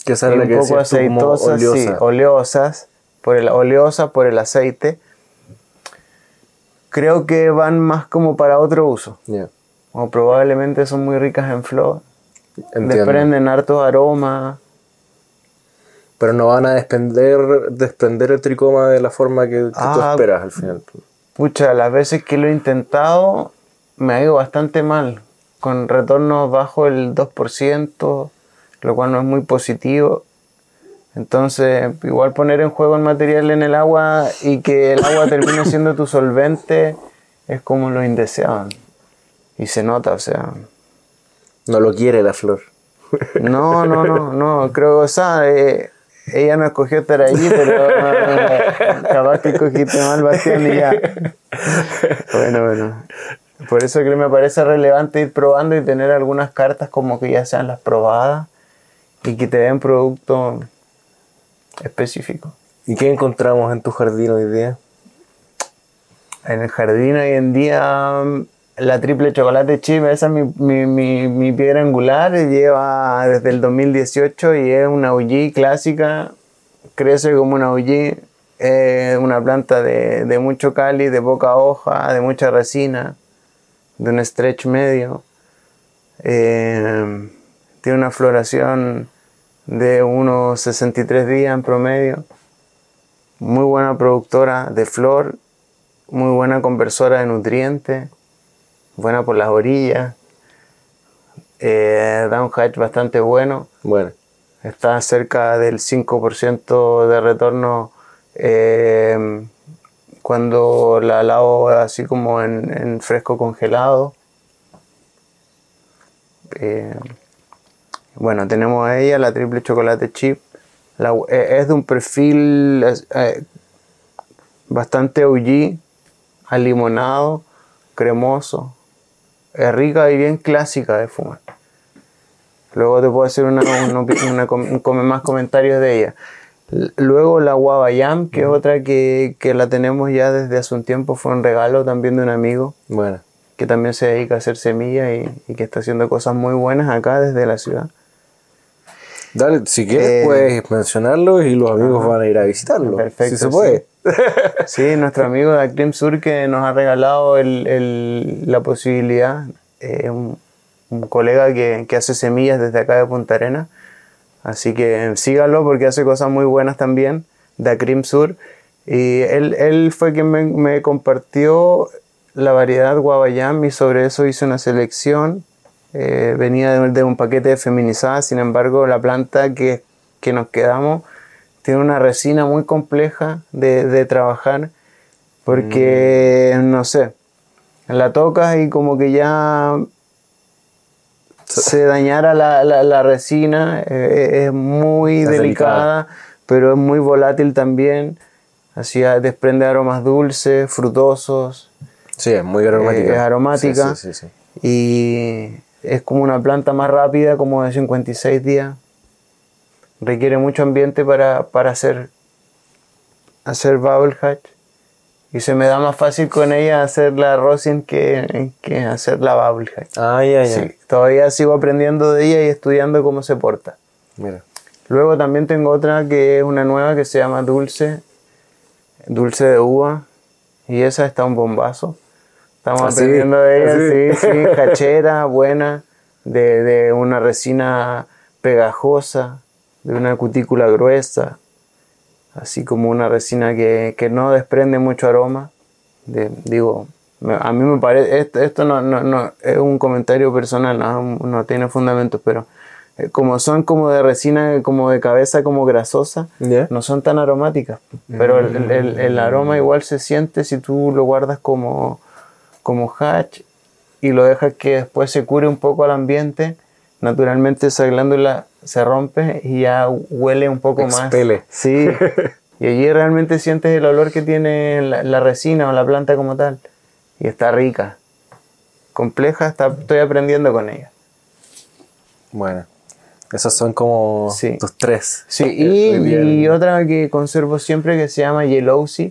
Que la un que poco aceitosas, sí, oleosa. oleosas, por el, oleosa por el aceite, creo que van más como para otro uso. Ya. O probablemente son muy ricas en flor, Entiendo. desprenden hartos aromas. Pero no van a desprender, desprender el tricoma de la forma que, que tú Ah. esperas al final. Pucha, las veces que lo he intentado me ha ido bastante mal, con retornos bajo el 2%, lo cual no es muy positivo. Entonces, igual poner en juego el material en el agua y que el agua termine siendo tu solvente es como lo indeseado. Y se nota, o sea. No lo quiere la flor. No, no, no, no, creo, o sea, eh, ella no escogió estar allí, pero eh, capaz que escogiste mal, Bastián, y ya. Bueno, bueno. Por eso que me parece relevante ir probando y tener algunas cartas como que ya sean las probadas y que te den producto específico. ¿Y qué encontramos en tu jardín hoy día? En el jardín hoy en día mm, la triple chocolate chip, esa es mi, mi, mi, mi piedra angular, lleva desde el 2018 y es una OG clásica, crece como una OG, es una planta de, de mucho cali, de poca hoja, de mucha resina, de un stretch medio. Eh, tiene una floración de unos 63 días en promedio. Muy buena productora de flor, muy buena conversora de nutrientes, buena por las orillas. Eh, da un hatch bastante bueno. Bueno, Está cerca del 5% de retorno eh, cuando la lavo así como en, fresco congelado. Eh, bueno, tenemos a ella, la triple chocolate chip. Eh, es de un perfil eh, bastante OG, alimonado, cremoso. Es rica y bien clásica de fumar. Luego te puedo hacer una, una una un más comentarios de ella. Luego la Guabayam, que es otra que, que la tenemos ya desde hace un tiempo, fue un regalo también de un amigo bueno. que también se dedica a hacer semillas y, y que está haciendo cosas muy buenas acá desde la ciudad. Dale, si quieres Eh, puedes mencionarlo y los amigos van a ir a visitarlo. Perfecto, Si se puede. Sí, nuestro amigo de Acrim Sur que nos ha regalado el- el- la posibilidad, eh, un, un colega que, que hace semillas desde acá de Punta Arena. Así que síganlo porque hace cosas muy buenas también de Acrim Sur. Y él, él fue quien me, me compartió la variedad Guabayam y sobre eso hice una selección. Eh, venía de, de un paquete de feminizada, sin embargo la planta que, que nos quedamos tiene una resina muy compleja de, de trabajar porque, no sé, la tocas y como que ya se dañara la, la- la resina, eh, es muy Es delicada, pero es muy volátil también, así desprende aromas dulces, frutosos, Sí, es muy aromática. Eh, es aromática. Sí, sí, sí. y es como una planta más rápida, como de 56 días. Requiere mucho ambiente para, para hacer, hacer bubble hatch. Y se me da más fácil con ella hacer la rosin que, que hacer la hatch. Ah, ya, ya. Sí, todavía sigo aprendiendo de ella y estudiando cómo se porta. Mira. Luego también tengo otra que es una nueva que se llama Dulce, Dulce de uva. Y esa está un bombazo. Estamos ¿Ah, sí? aprendiendo de ella, ¿Ah, sí, sí, cachera, buena, de, de una resina pegajosa, de una cutícula gruesa, así como una resina que, que no desprende mucho aroma. De- digo, a mí me parece, esto, esto no, no, no es un comentario personal, no, no tiene fundamentos, pero eh, como son como de resina, como de cabeza, como grasosa, ¿Ya? no son tan aromáticas, pero el, el- el aroma igual se siente si tú lo guardas como, como hatch y lo dejas que después se cure un poco al ambiente, naturalmente esa glándula se rompe y ya huele un poco Expele. más. Sí. Y allí realmente sientes el olor que tiene la, la resina o la planta como tal. Y está rica. Compleja, está, estoy aprendiendo con ella. Bueno. Esos son como Sí. tus tres. Sí, y, otra que conservo siempre que se llama Yellowsea,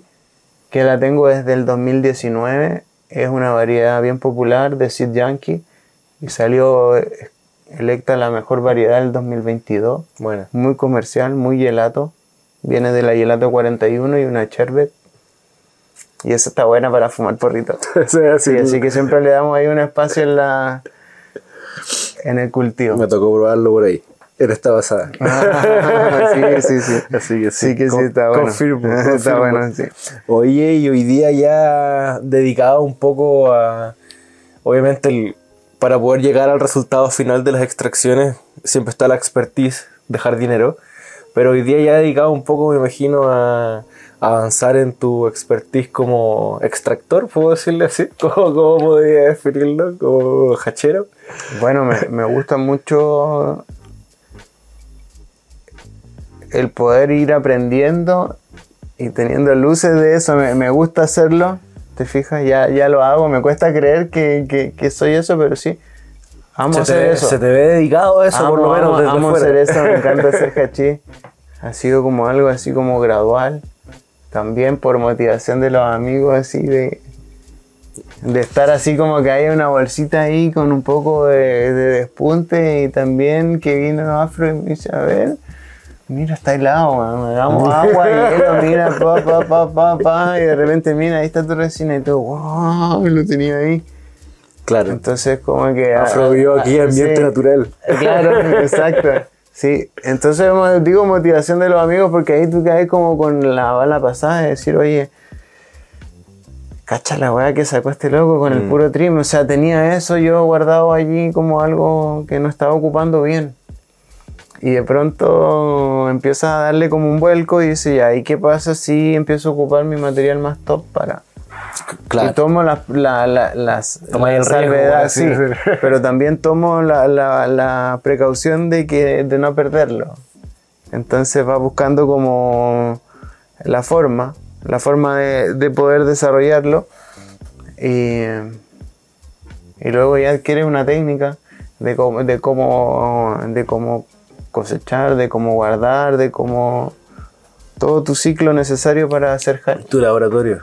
que la tengo desde el 2019. Es una variedad bien popular de Seed Yankee y salió electa la mejor variedad del 2022. Bueno. Muy comercial, muy gelato. Viene de la gelato 41 y una sherbet. Y esa está buena para fumar porrito. Sí, Sí, así que siempre le damos ahí un espacio en la en el cultivo. Me tocó probarlo por ahí. En esta pasada. Ah, sí, sí, sí. Así que sí. Sí que sí, está bueno. Confirmo. Está confirmo. bueno, sí. Oye, y hoy día ya dedicado un poco a. Obviamente, el- para poder llegar al resultado final de las extracciones, siempre está la expertise de jardinero. Pero hoy día ya dedicado un poco, me imagino, a avanzar en tu expertise como extractor, puedo decirle así. ¿Cómo, cómo podría definirlo? Como hachero. Bueno, me, gusta mucho el poder ir aprendiendo y teniendo luces de eso. Me gusta hacerlo. ¿Te fijas? Ya, ya lo hago. Me cuesta creer que, que- que soy eso, pero sí. Amo Se te, hacer ve, eso. se te ve dedicado a eso, por lo menos amo, desde amo fuera. hacer eso, me encanta hacer hachís. Ha sido como algo así como gradual. También por motivación de los amigos, así de, de estar así como que hay una bolsita ahí con un poco de, de despunte y también que vino Afro y me dice, a ver, mira, está helado, man, me damos agua y hielo, mira, pa, pa, pa, pa, pa, y de repente, mira, ahí está tu resina y todo, wow, lo tenía ahí. Claro. Entonces como que... Ah, vio aquí ah, ambiente sí. natural. Claro, exacto. Sí, entonces digo motivación de los amigos porque ahí tú caes como con la bala pasada de decir, oye, cacha la weá que sacó este loco con el puro trim. O sea, tenía eso yo guardado allí como algo que no estaba ocupando bien. Y de pronto empieza a darle como un vuelco y dice, ya, ¿y qué pasa si empiezo a ocupar mi material más top para, y tomo las la, la- las las salvedades, sí, pero también tomo la, la- la precaución de que de no perderlo. Entonces va buscando como la forma, la forma de, de poder desarrollarlo y, y luego ya adquiere una técnica de cómo, de cómo, de cómo cosechar, de cómo guardar, de cómo todo tu ciclo necesario para hacer. Tu laboratorio.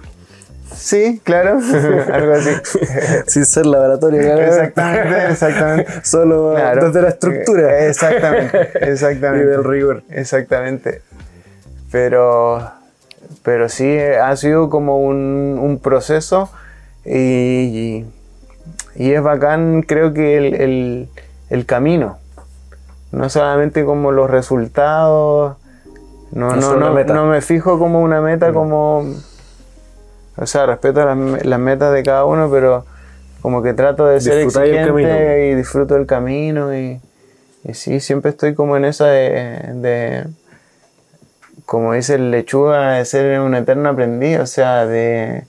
Sí, claro, algo así. Sin ser laboratorio, claro. Exactamente, exactamente. Solo Claro. desde la estructura. Eh, Exactamente, Y exactamente. del rigor. Exactamente. Pero, pero sí, eh, ha sido como un, un proceso y, y es bacán, creo que el, el- el camino. No solamente como los resultados, No, No no, no, me fijo como una meta, como. O sea, respeto las, las metas de cada uno, pero como que trato de ser Disfrutáis el exigente y disfruto el camino. Y, y sí, siempre estoy como en esa de. de- como dice el lechuga, de ser un eterno aprendiz, o sea, de,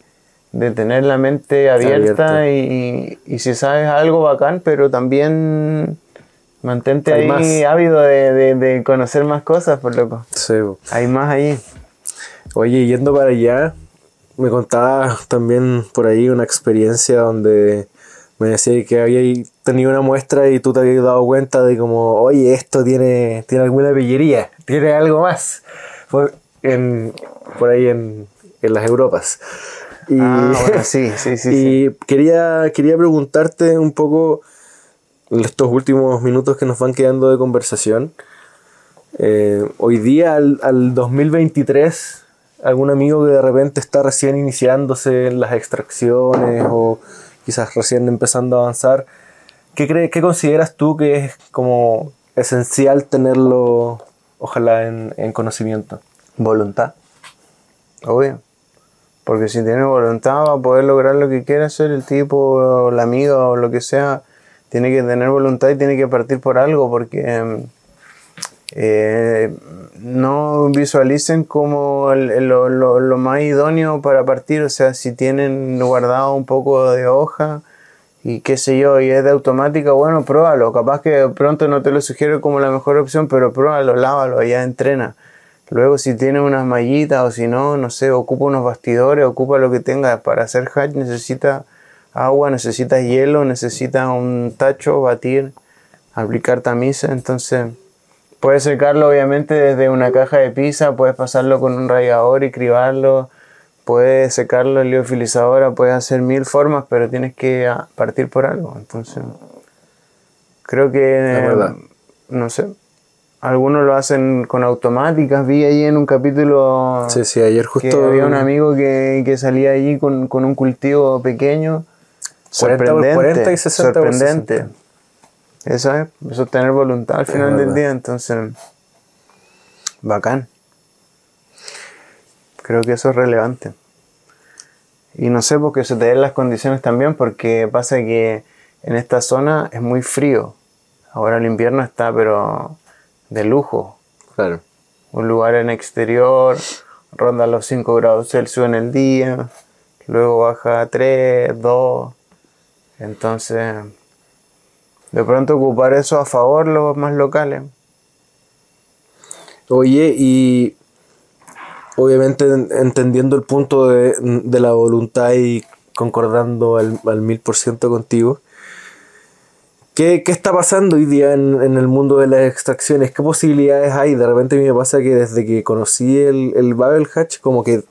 de tener la mente abierta, Abierta. Y, y si sabes algo bacán, pero también mantente Hay ahí más. ávido de, de- de conocer más cosas, por loco. Sí, po. Hay más ahí. Oye, yendo para allá, me contabas también por ahí una experiencia donde me decía que había tenido una muestra y tú te habías dado cuenta de como, oye, esto tiene, tiene alguna pillería, tiene algo más. Fue en, por ahí en, en las Europas. Y, Ah, bueno, sí, sí, sí. sí. y quería, quería preguntarte un poco estos últimos minutos que nos van quedando de conversación. Eh, hoy día, al, al 2023, algún amigo que de repente está recién iniciándose en las extracciones o quizás recién empezando a avanzar, ¿qué, cree, qué consideras tú que es como esencial tenerlo, ojalá, en, en conocimiento? Voluntad. Obvio. Porque si tiene voluntad va a poder lograr lo que quiera hacer el tipo o la amiga o lo que sea. Tiene que tener voluntad y tiene que partir por algo porque em, eh, no visualicen como el- lo, lo- lo más idóneo para partir. O sea, si tienen guardado un poco de hoja y qué sé yo, y es de automática, bueno, pruébalo. Capaz que pronto no te lo sugiero como la mejor opción, pero pruébalo, lávalo, ya entrena. Luego si tiene unas mallitas o si no, no sé, ocupa unos bastidores, ocupa lo que tenga. Para hacer hatch necesita agua, necesita hielo, necesita un tacho, batir, aplicar tamiza. Entonces, puedes secarlo obviamente desde una caja de pizza, puedes pasarlo con un rallador y cribarlo, puedes secarlo en liofilizadora, puedes hacer mil formas, pero tienes que ah, partir por algo. Entonces, creo que, verdad. no sé, algunos lo hacen con automáticas. Vi ahí en un capítulo Sí, sí, ayer que justo... había un amigo que, que salía allí con, con un cultivo pequeño. 40 por 40 y 60 por sorprendente. 60. Eso es, eso es tener voluntad al final del día, entonces, bacán. Creo que eso es relevante. Y no sé, porque se te den las condiciones también, porque pasa que en esta zona es muy frío. Ahora el invierno está, pero de lujo. Claro. Un lugar en exterior, ronda los 5 grados Celsius en el día, luego baja a 3, 2. Entonces, de pronto ocupar eso a favor los más locales. Oye, y obviamente en- entendiendo el punto de, de la voluntad y concordando al mil por ciento contigo, ¿qué, qué está pasando hoy día en, en el mundo de las extracciones? ¿Qué posibilidades hay? De repente a mí me pasa que desde que conocí el, el Babel Hatch, como que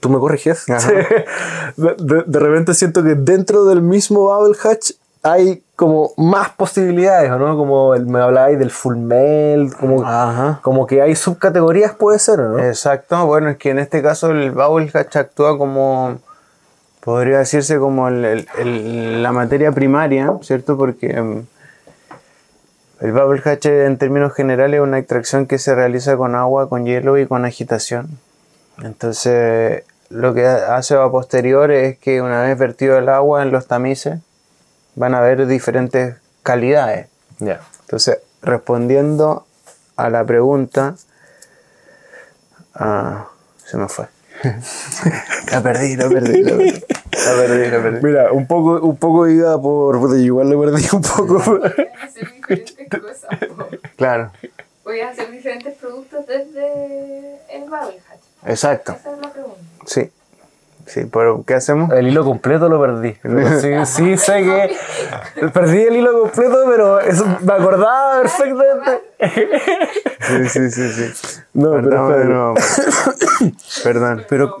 ¿Tú me corriges? De, de- de repente siento que dentro del mismo Babel Hatch hay como más posibilidades, ¿o ¿no? Como el, me hablabais del full melt, como, Ajá. como que hay subcategorías, puede ser, ¿o ¿no? Exacto, bueno, es que en este caso el Bubble Hatch actúa como, podría decirse como el- el- el- la materia primaria, ¿cierto? Porque mm, el Bubble Hatch en términos generales es una extracción que se realiza con agua, con hielo y con agitación. Entonces, lo que hace a posterior es que una vez vertido el agua en los tamices, van a haber diferentes calidades. Ya. Entonces, respondiendo a la pregunta, ah, se me fue. la perdí, la perdí, la perdí. La perdí, la perdí. Mira, un poco, un poco iba por. igual lo perdí un poco. hacer diferentes cosas. po. Claro, Voy a hacer diferentes productos desde el Hatch. Exacto. Esa es la pregunta. Sí. Sí, pero ¿qué hacemos? El hilo completo lo perdí. Pero sí, sí sé que. Perdí el hilo completo, pero eso me acordaba perfectamente. Sí, sí, sí, sí. No, pero de espera. nuevo. Perdón. Pero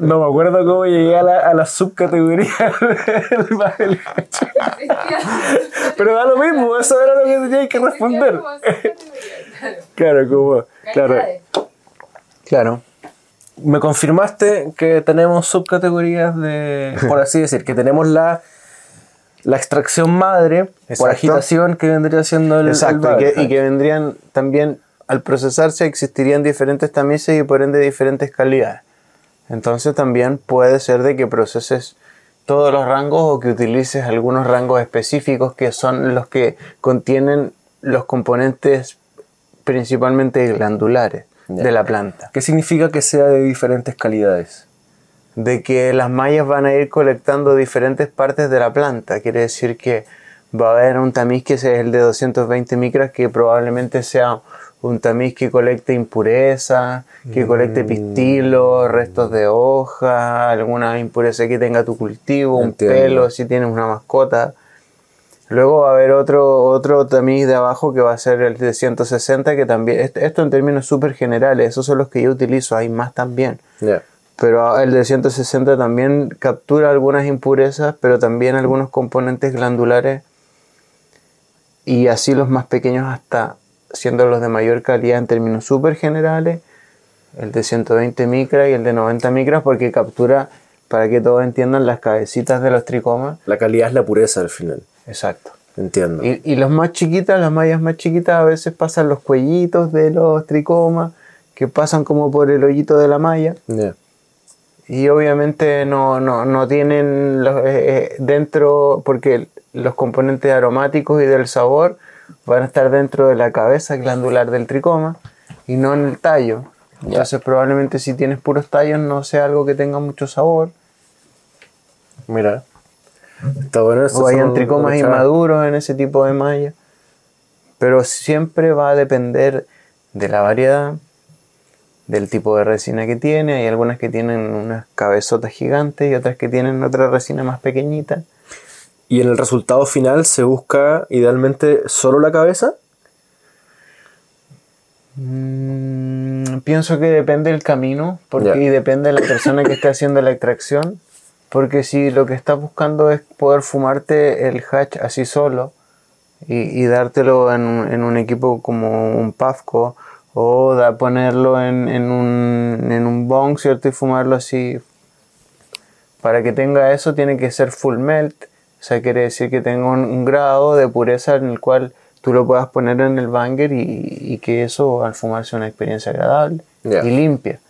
no me acuerdo cómo llegué a la, a la subcategoría del. Pero da lo mismo, eso era lo que tenía que responder. Claro, como. Claro. Claro. Me confirmaste que tenemos subcategorías de. Por así decir, que tenemos la. La extracción madre por Exacto. agitación que vendría siendo el. el Exacto, y que, y que vendrían también al procesarse existirían diferentes tamices y por ende diferentes calidades. Entonces también puede ser de que proceses todos los rangos o que utilices algunos rangos específicos que son los que contienen los componentes principalmente glandulares De la planta. ¿Qué significa que sea de diferentes calidades? De que las mallas van a ir colectando diferentes partes de la planta. Quiere decir que va a haber un tamiz que es el de 220 micras que probablemente sea un tamiz que colecte impurezas, que colecte pistilos, restos de hoja, alguna impureza que tenga tu cultivo, un pelo si tienes una mascota. Luego va a haber otro, otro tamiz de abajo que va a ser el de 160, que también, est- esto en términos súper generales, esos son los que yo utilizo, hay más también. Pero el de 160 también captura algunas impurezas, pero también algunos componentes glandulares y así los más pequeños hasta siendo los de mayor calidad en términos súper generales, el de 120 micras y el de 90 micras porque captura, para que todos entiendan, las cabecitas de los tricomas. La calidad es la pureza al final. Exacto. Entiendo. Y, y los más chiquitas, las mallas más chiquitas, a veces pasan los cuellitos de los tricomas, que pasan como por el hoyito de la malla. Y obviamente no, no, no tienen los, eh, eh, dentro, porque los componentes aromáticos y del sabor van a estar dentro de la cabeza glandular del tricoma y no en el tallo. Entonces probablemente si tienes puros tallos no sea algo que tenga mucho sabor. Mira. Está bueno eso. O hayan tricomas inmaduros en ese tipo de malla. Pero siempre va a depender de la variedad, del tipo de resina que tiene. Hay algunas que tienen unas cabezotas gigantes y otras que tienen otra resina más pequeñita. Y en el resultado final se busca idealmente solo la cabeza. Mm, pienso que depende del camino porque, y depende de la persona que esté haciendo la extracción. Porque si lo que estás buscando es poder fumarte el hatch así solo y, y dártelo en un, en un equipo como un Pafco o da, ponerlo en, en un, en un bong, ¿cierto? Y fumarlo así. Para que tenga eso tiene que ser full melt. O sea, quiere decir que tenga un, un grado de pureza en el cual tú lo puedas poner en el banger y, y que eso al fumar sea una experiencia agradable y limpia.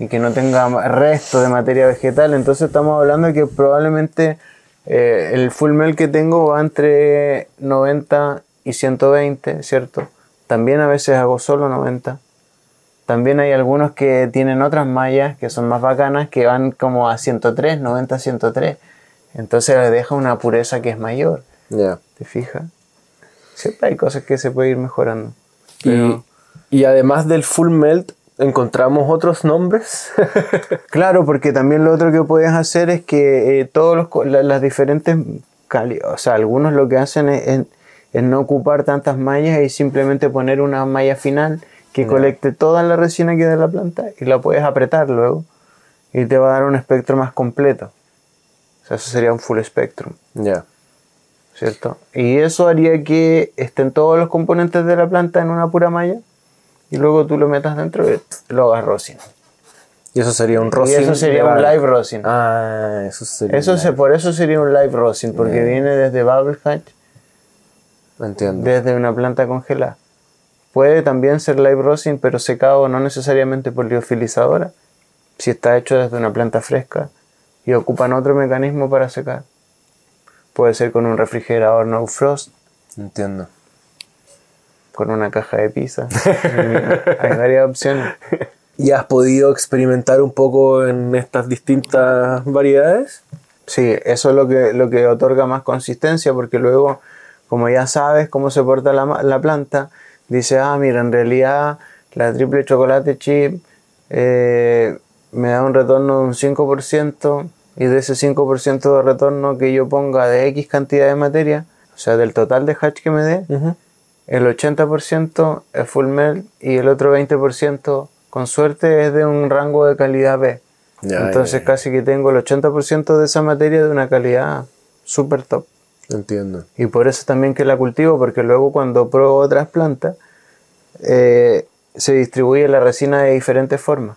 Y que no tenga resto de materia vegetal. Entonces estamos hablando de que probablemente eh, el full melt que tengo va entre 90 y 120, ¿cierto? También a veces hago solo 90. También hay algunos que tienen otras mallas que son más bacanas que van como a 103, 90, 103. Entonces les deja una pureza que es mayor. Ya. ¿Te fijas? Siempre hay cosas que se puede ir mejorando. Y, Pero- y además del full melt, encontramos otros nombres. Claro, porque también lo otro que puedes hacer es que eh, todos los, la- las diferentes cali- o sea, algunos lo que hacen es, es- es no ocupar tantas mallas y simplemente poner una malla final que colecte toda la resina que da la planta y la puedes apretar luego y te va a dar un espectro más completo. O sea, eso sería un full spectrum, ya. ¿cierto? Y eso haría que estén todos los componentes de la planta en una pura malla y luego tú lo metas dentro y lo hagas rosin. Y eso sería un Y rosin. eso sería un live rosin. Ah, eso sería. Eso se, por eso sería un live rosin, porque viene desde Bubble Hatch. Entiendo. desde una planta congelada. Puede también ser live rosin, pero secado no necesariamente por liofilizadora, si está hecho desde una planta fresca y ocupan otro mecanismo para secar. Puede ser con un refrigerador no frost, Entiendo. Con una caja de pizza. Hay varias opciones. ¿Y has podido experimentar un poco en estas distintas variedades? Sí, eso es lo que, lo que otorga más consistencia, porque luego, como ya sabes cómo se porta la, ma- la planta, dice, ah, mira, en realidad la triple chocolate chip eh, me da un retorno de un 5%, y de ese 5% de retorno que yo ponga de X cantidad de materia, o sea, del total de hatch que me dé, el 80% es full melt y el otro 20% con suerte es de un rango de calidad B. Ya, Entonces ya, ya. casi que tengo el 80% de esa materia de una calidad súper top. Entiendo. Y por eso también que la cultivo, porque luego cuando pruebo otras plantas, eh, se distribuye la resina de diferentes formas.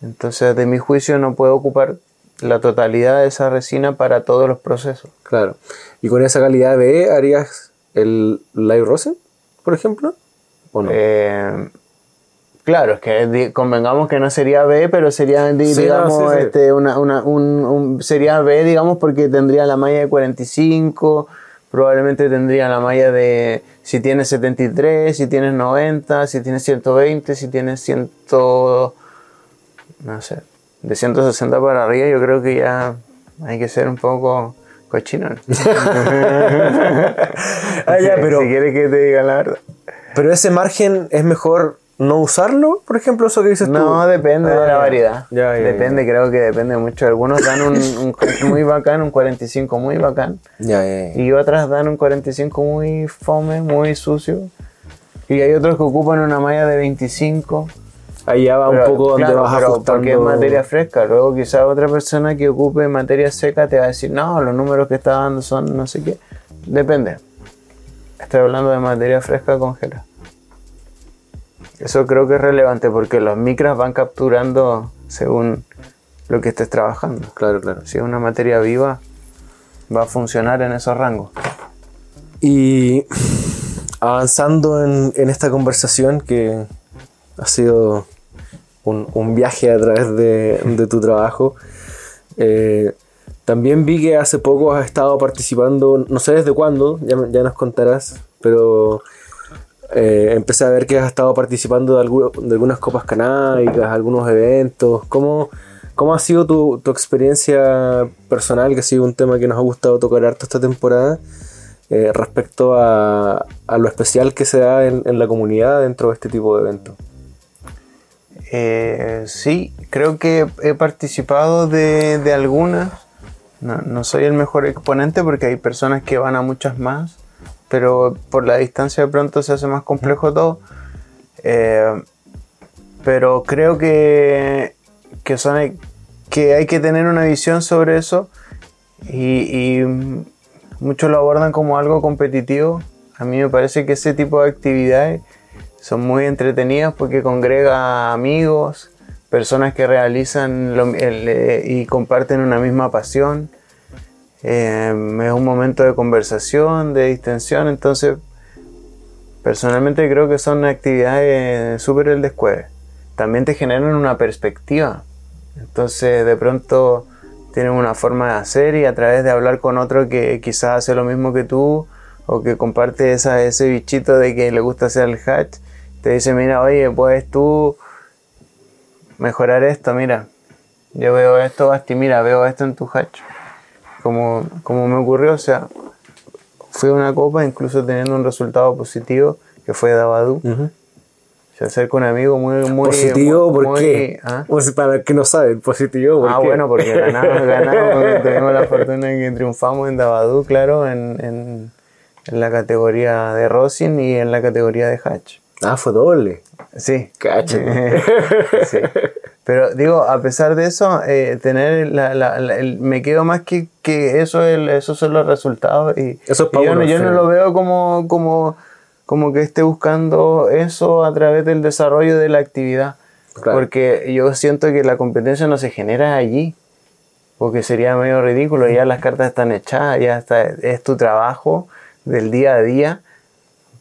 Entonces, de mi juicio, no puedo ocupar la totalidad de esa resina para todos los procesos. Claro. ¿Y con esa calidad B harías el live rosin, por ejemplo? ¿O no? Eh, claro, es que convengamos que no sería B, pero sería, no, digamos, sí, sí. Este, una, una- un, un- sería B, digamos, porque tendría la malla de 45, probablemente tendría la malla de si tienes 73, si tienes 90, si tienes 120, si tienes 100, no sé, de 160 para arriba, yo creo que ya hay que ser un poco cochino. ¿no? Ah, ya, pero- Si quieres que te diga la verdad. Pero ese margen es mejor no usarlo, por ejemplo, eso que dices tú. No, depende Ah, de la variedad. Ya, ya, depende, creo que depende mucho. Algunos dan un, un muy bacán, un 45 muy bacán. Y otras dan un 45 muy fome, muy sucio. Y hay otros que ocupan una malla de 25. Ya va un poco donde claro, vas pero ajustando. Porque es materia fresca. Luego quizá otra persona que ocupe materia seca te va a decir, no, los números que está dando son no sé qué. Depende. Estoy hablando de materia fresca congelada. Eso creo que es relevante porque los micras van capturando según lo que estés trabajando. Claro, claro. Si es una materia viva, va a funcionar en esos rangos. Y avanzando en, en esta conversación que ha sido un, un viaje a través de, de tu trabajo, eh, también vi que hace poco has estado participando, no sé desde cuándo, ya, ya nos contarás, pero eh, empecé a ver que has estado participando de, alguno- de algunas copas canábicas, algunos eventos. ¿Cómo, cómo ha sido tu, tu experiencia personal, que ha sido un tema que nos ha gustado tocar harto esta temporada? eh, respecto a, a lo especial que se da en, en la comunidad dentro de este tipo de eventos. Eh, sí, creo que he participado de, de algunas. No, soy el mejor exponente porque hay personas que van a muchas más, pero por la distancia de pronto se hace más complejo todo. Eh, pero creo que, que, hay que tener una visión sobre eso y muchos lo abordan como algo competitivo. A mí me parece que ese tipo de actividades son muy entretenidas porque congrega amigos, personas que realizan eh, y comparten una misma pasión. Eh, es un momento de conversación, de distensión, entonces personalmente creo que son actividades súper el descueve. También te generan una perspectiva. Entonces de pronto tienes una forma de hacer y a través de hablar con otro que quizás hace lo mismo que tú o que comparte esa, ese bichito de que le gusta hacer el hatch, te dice, mira, oye, puedes tú mejorar esto, mira, yo veo esto, Basti, mira, veo esto en tu hatch. Como, como me ocurrió, o sea, fui a una copa incluso teniendo un resultado positivo, que fue Dabadú. Se acerca un amigo muy, muy... positivo, muy- ¿por muy- qué? ¿ah? O sea, para el que no saben, positivo, ¿por Ah, qué? bueno, porque ganamos, ganamos, tuvimos la fortuna de que triunfamos en Dabadú, claro, en, en, en la categoría de Rosin y en la categoría de Hatch. Ah, fue doble. Sí. Cacha. sí. Pero digo, a pesar de eso, eh, tener la, la- la- el- me quedo más que, que eso, el- esos son los resultados y, Eso es y yo, no, yo no lo veo como, como, como que esté buscando eso a través del desarrollo de la actividad. Claro. Porque yo siento que la competencia no se genera allí. Porque sería medio ridículo, ya las cartas están echadas, ya está, es tu trabajo del día a día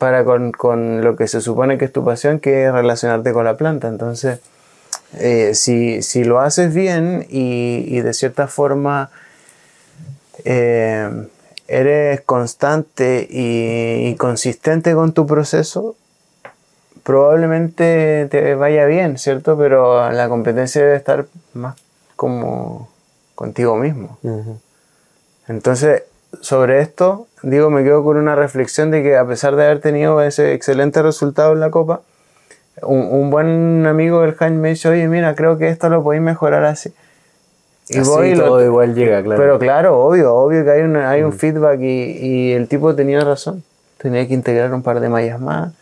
para con, con lo que se supone que es tu pasión, que es relacionarte con la planta. Entonces, eh, si, si lo haces bien y, y de cierta forma eh, eres constante y, y consistente con tu proceso, probablemente te vaya bien, ¿cierto? Pero la competencia debe estar más como contigo mismo. Entonces, sobre esto, digo, me quedo con una reflexión de que a pesar de haber tenido ese excelente resultado en la Copa, un, un buen amigo del Jaime me dice, oye, mira, creo que esto lo podéis mejorar así. Y Así voy y lo- todo igual llega, claro. Pero claro, obvio, obvio que hay, una- hay un feedback y, y el tipo tenía razón. Tenía que integrar un par de mallas más.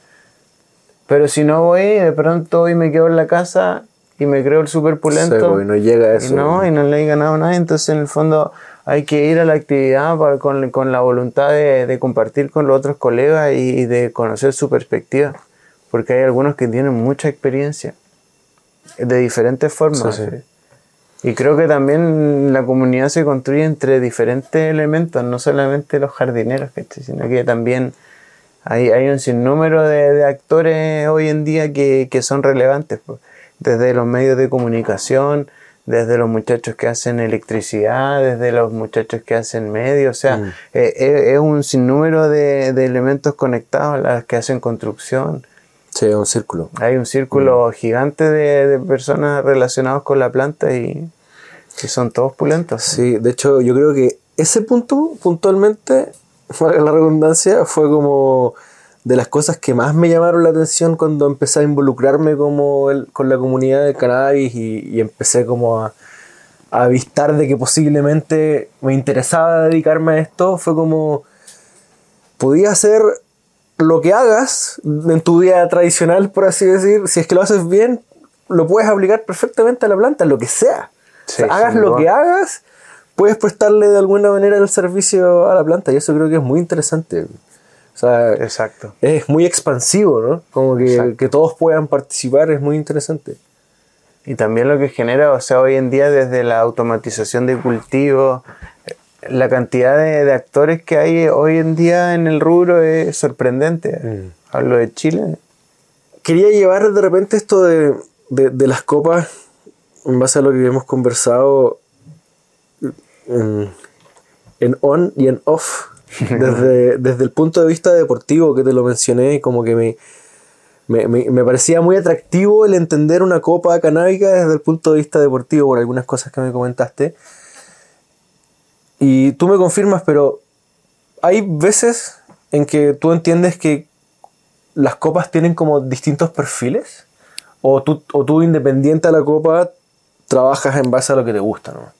Pero si no voy, de pronto hoy me quedo en la casa y me creo el super Sí, pulento. porque no llega a eso. Y no, y no le he ganado nada. Entonces, en el fondo, hay que ir a la actividad para- con, con la voluntad de, de compartir con los otros colegas y, de conocer su perspectiva. Porque hay algunos que tienen mucha experiencia de diferentes formas. Sí, sí. Y creo que también la comunidad se construye entre diferentes elementos, no solamente los jardineros, sino que también Hay, hay un sinnúmero de, de actores hoy en día que, que son relevantes, desde los medios de comunicación, desde los muchachos que hacen electricidad, desde los muchachos que hacen medios, o sea, Mm. eh, es, es un sinnúmero de, de elementos conectados, las que hacen construcción. Sí, es un círculo. Hay un círculo gigante de, de personas relacionadas con la planta y que son todos pulentos. Sí, de hecho, yo creo que ese punto, puntualmente, la redundancia, fue como de las cosas que más me llamaron la atención cuando empecé a involucrarme como el- con la comunidad del cannabis y, y empecé como a, a avistar de que posiblemente me interesaba dedicarme a esto. Fue como, podía hacer lo que hagas en tu vida tradicional, por así decir, si es que lo haces bien, lo puedes aplicar perfectamente a la planta, lo que sea. O sea, Sí, hagas lo que hagas, puedes prestarle de alguna manera el servicio a la planta y eso creo que es muy interesante. Sea, Exacto. es muy expansivo, ¿no? Como que, que todos puedan participar es muy interesante. Y también lo que genera, o sea, hoy en día desde la automatización de cultivo, eh, la cantidad de, de actores que hay hoy en día en el rubro es sorprendente. Mm. Hablo de Chile. Quería llevar de repente esto de, de- de las copas en base a lo que hemos conversado en, en on y en off. Desde, desde el punto de vista deportivo que te lo mencioné, como que me, me, me- me parecía muy atractivo el entender una copa canábica desde el punto de vista deportivo por algunas cosas que me comentaste. Y tú me confirmas, pero hay veces en que tú entiendes que las copas tienen como distintos perfiles? ¿O tú, o tú independiente a la copa, trabajas en base a lo que te gusta, ¿no?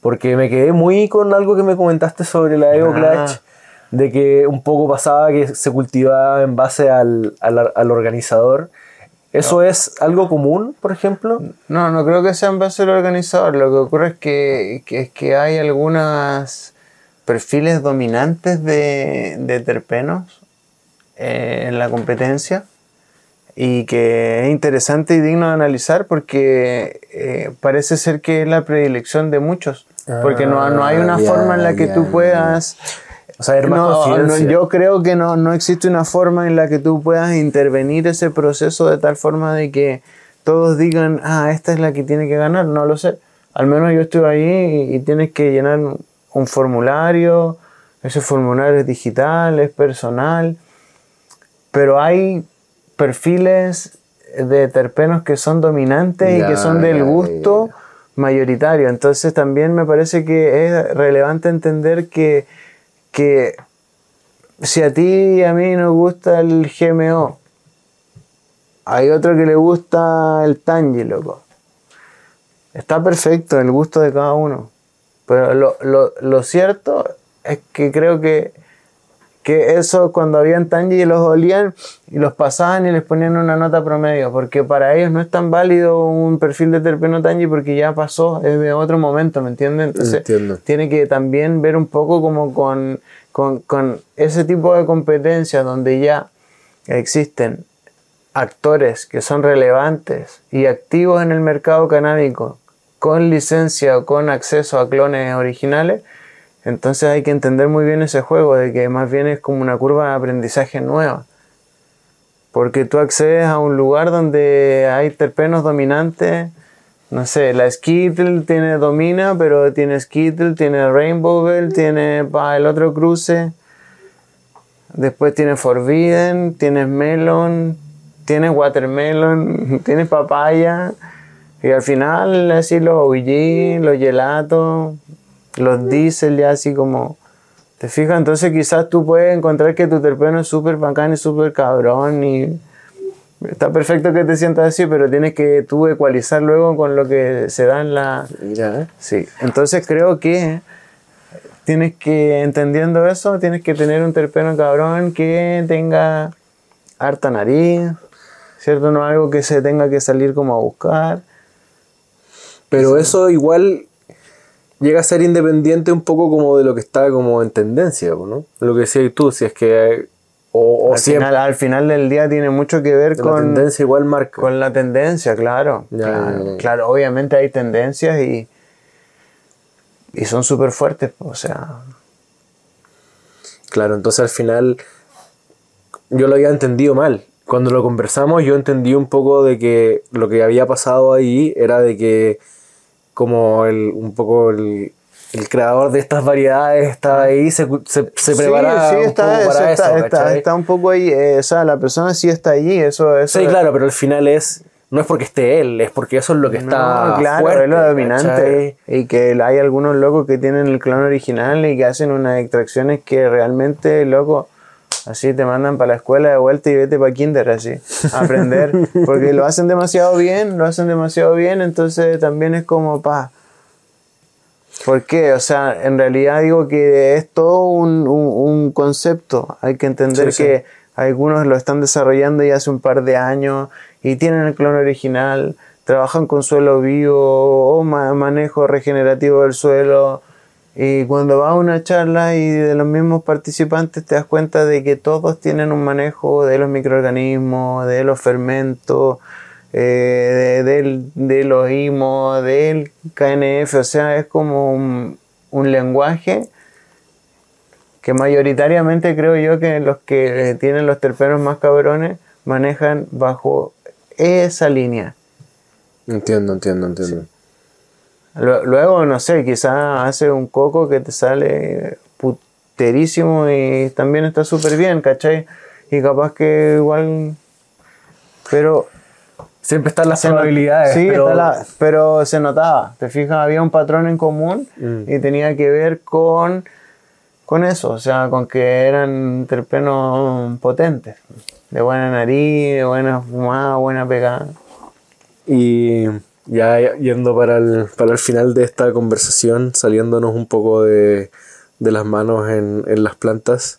Porque me quedé muy con algo que me comentaste sobre la Evo Ah. Clutch, de que un poco pasaba que se cultivaba en base al, al- al organizador. ¿Eso es algo común, por ejemplo? No, no creo que sea en base al organizador. Lo que ocurre es que, que- es que hay algunos perfiles dominantes de, de terpenos eh, en la competencia y que es interesante y digno de analizar porque eh, parece ser que es la predilección de muchos. Porque no, no hay una Ah, forma en la que ya, tú puedas... O sea, No, yo creo que no, no existe una forma en la que tú puedas intervenir ese proceso de tal forma de que todos digan, ah, esta es la que tiene que ganar. No lo sé. Al menos yo estoy ahí y, y tienes que llenar un, formulario. Ese formulario es digital, es personal. Pero hay perfiles de terpenos que son dominantes y que son del gusto. Mayoritario. Entonces también me parece que es relevante entender que, que si a ti y a mí nos gusta el GMO, hay otro que le gusta el Tangi, loco. Está perfecto el gusto de cada uno. Pero lo, lo- lo cierto es que creo que, que eso cuando habían Tangi los olían y los pasaban y les ponían una nota promedio. Porque para ellos no es tan válido un perfil de terpeno Tangi porque ya pasó, es de otro momento, ¿me entienden? Entonces Entiendo. tiene que también ver un poco como con, con, con ese tipo de competencias donde ya existen actores que son relevantes y activos en el mercado canábico con licencia o con acceso a clones originales, entonces hay que entender muy bien ese juego, de que más bien es como una curva de aprendizaje nueva. Porque tú accedes a un lugar donde hay terpenos dominantes, no sé, la Skittle tiene domina, pero tiene Skittle, tiene Rainbow Bell, tiene pa, el otro cruce, después tiene Forbidden, tienes Melon, tienes Watermelon, tienes papaya, y al final así los OG, los gelatos, los diesel ya así como... ¿Te fijas? Entonces quizás tú puedes encontrar que tu terpeno es súper bacán y súper cabrón y está perfecto que te sientas así, pero tienes que tú ecualizar luego con lo que se da en la... Ya, ¿eh? Sí, entonces creo que tienes que, entendiendo eso, tienes que tener un terpeno cabrón que tenga harta nariz, ¿cierto? No algo que se tenga que salir como a buscar. Pero eso igual llega a ser independiente un poco como de lo que está como en tendencia, ¿no? Lo que decías tú, si es que... O, o Al siempre final, al final del día tiene mucho que ver la con, tendencia igual marca. con la tendencia, claro. Ya, claro, ya, ya. claro, obviamente hay tendencias y, y son súper fuertes, o sea, Claro, entonces al final yo lo había entendido mal. Cuando lo conversamos, yo entendí un poco de que lo que había pasado ahí era de que, como el, un poco el, el creador de estas variedades estaba ahí, se, se, se preparaba sí, sí, un está, poco eso para está, eso. está- está un poco ahí, eh, o sea, la persona sí está allí, eso, eso Sí, claro, pero al final es. No es porque esté él, es porque eso es lo que está. No, claro, fuerte, es lo dominante. ¿cachai? Y que hay algunos locos que tienen el clon original y que hacen unas extracciones que realmente, loco, así te mandan para la escuela de vuelta y vete para kinder, así, a aprender. Porque lo hacen demasiado bien, lo hacen demasiado bien, entonces también es como, pa. ¿Por qué? O sea, en realidad digo que es todo un, un- un concepto. Hay que entender Sí, sí. que algunos lo están desarrollando ya hace un par de años y tienen el clon original, trabajan con suelo vivo o ma- manejo regenerativo del suelo. Y cuando vas a una charla y de los mismos participantes te das cuenta de que todos tienen un manejo de los microorganismos, de los fermentos, eh, de, los IMO, del KNF, o sea, es como un, un lenguaje que mayoritariamente creo yo que los que tienen los terpenos más cabrones manejan bajo esa línea. Entiendo, entiendo, entiendo. Luego, no sé, quizás hace un coco que te sale puterísimo y también está súper bien, ¿cachai? Y capaz que igual... Pero Siempre están las probabilidades. Sí, pero la- pero se notaba. Te fijas, había un patrón en común Mm. y tenía que ver con, con eso, o sea, con que eran terpenos potentes, de buena nariz, de buena fumada, buena pegada. Y ya yendo para el, para el final de esta conversación, saliéndonos un poco de, de las manos en, en las plantas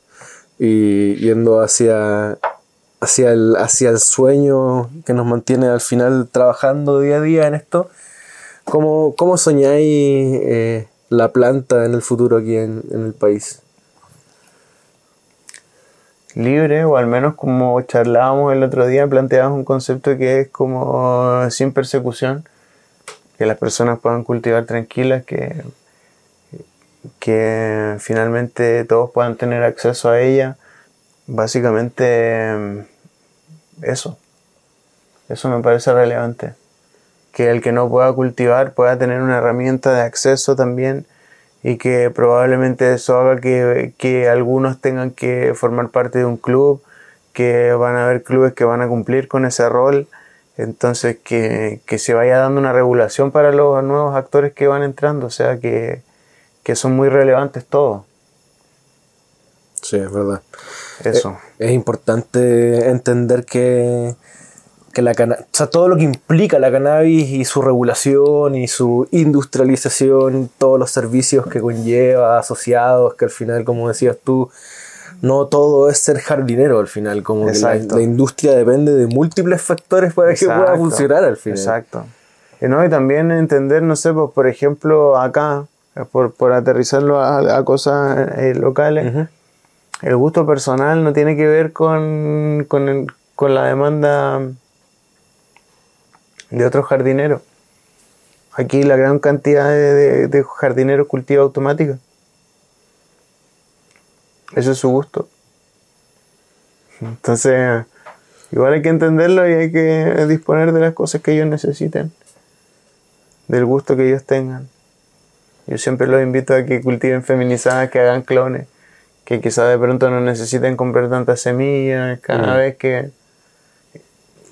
y yendo hacia, hacia, el, hacia el sueño que nos mantiene al final trabajando día a día en esto, ¿cómo, cómo soñáis eh, la planta en el futuro aquí en, en el país? libre, o al menos como charlábamos el otro día, planteábamos un concepto que es como sin persecución, que las personas puedan cultivar tranquilas, que, que finalmente todos puedan tener acceso a ella. Básicamente mm, eso, eso me parece relevante. Que el que no pueda cultivar pueda tener una herramienta de acceso también y que probablemente eso haga que, que algunos tengan que formar parte de un club, que van a haber clubes que van a cumplir con ese rol, entonces que, que se vaya dando una regulación para los nuevos actores que van entrando, o sea que, que son muy relevantes todos, Sí, es verdad. eso. Es importante entender que, que la cana- o sea, todo lo que implica la cannabis y su regulación y su industrialización, todos los servicios que conlleva asociados, que al final, como decías tú, no todo es ser jardinero al final, como que la, industria depende de múltiples factores para que pueda funcionar al final. Exacto. Y, no, y también entender, no sé, pues, por ejemplo, acá, eh, por, por aterrizarlo a, a cosas eh, locales, el gusto personal no tiene que ver con, con, el- con la demanda de otros jardineros. Aquí la gran cantidad de, de- de jardineros cultiva automática. Eso es su gusto. Entonces, igual hay que entenderlo y hay que disponer de las cosas que ellos necesiten, del gusto que ellos tengan. Yo siempre los invito a que cultiven feminizadas, que hagan clones, que quizás de pronto no necesiten comprar tantas semillas, cada Mm. vez que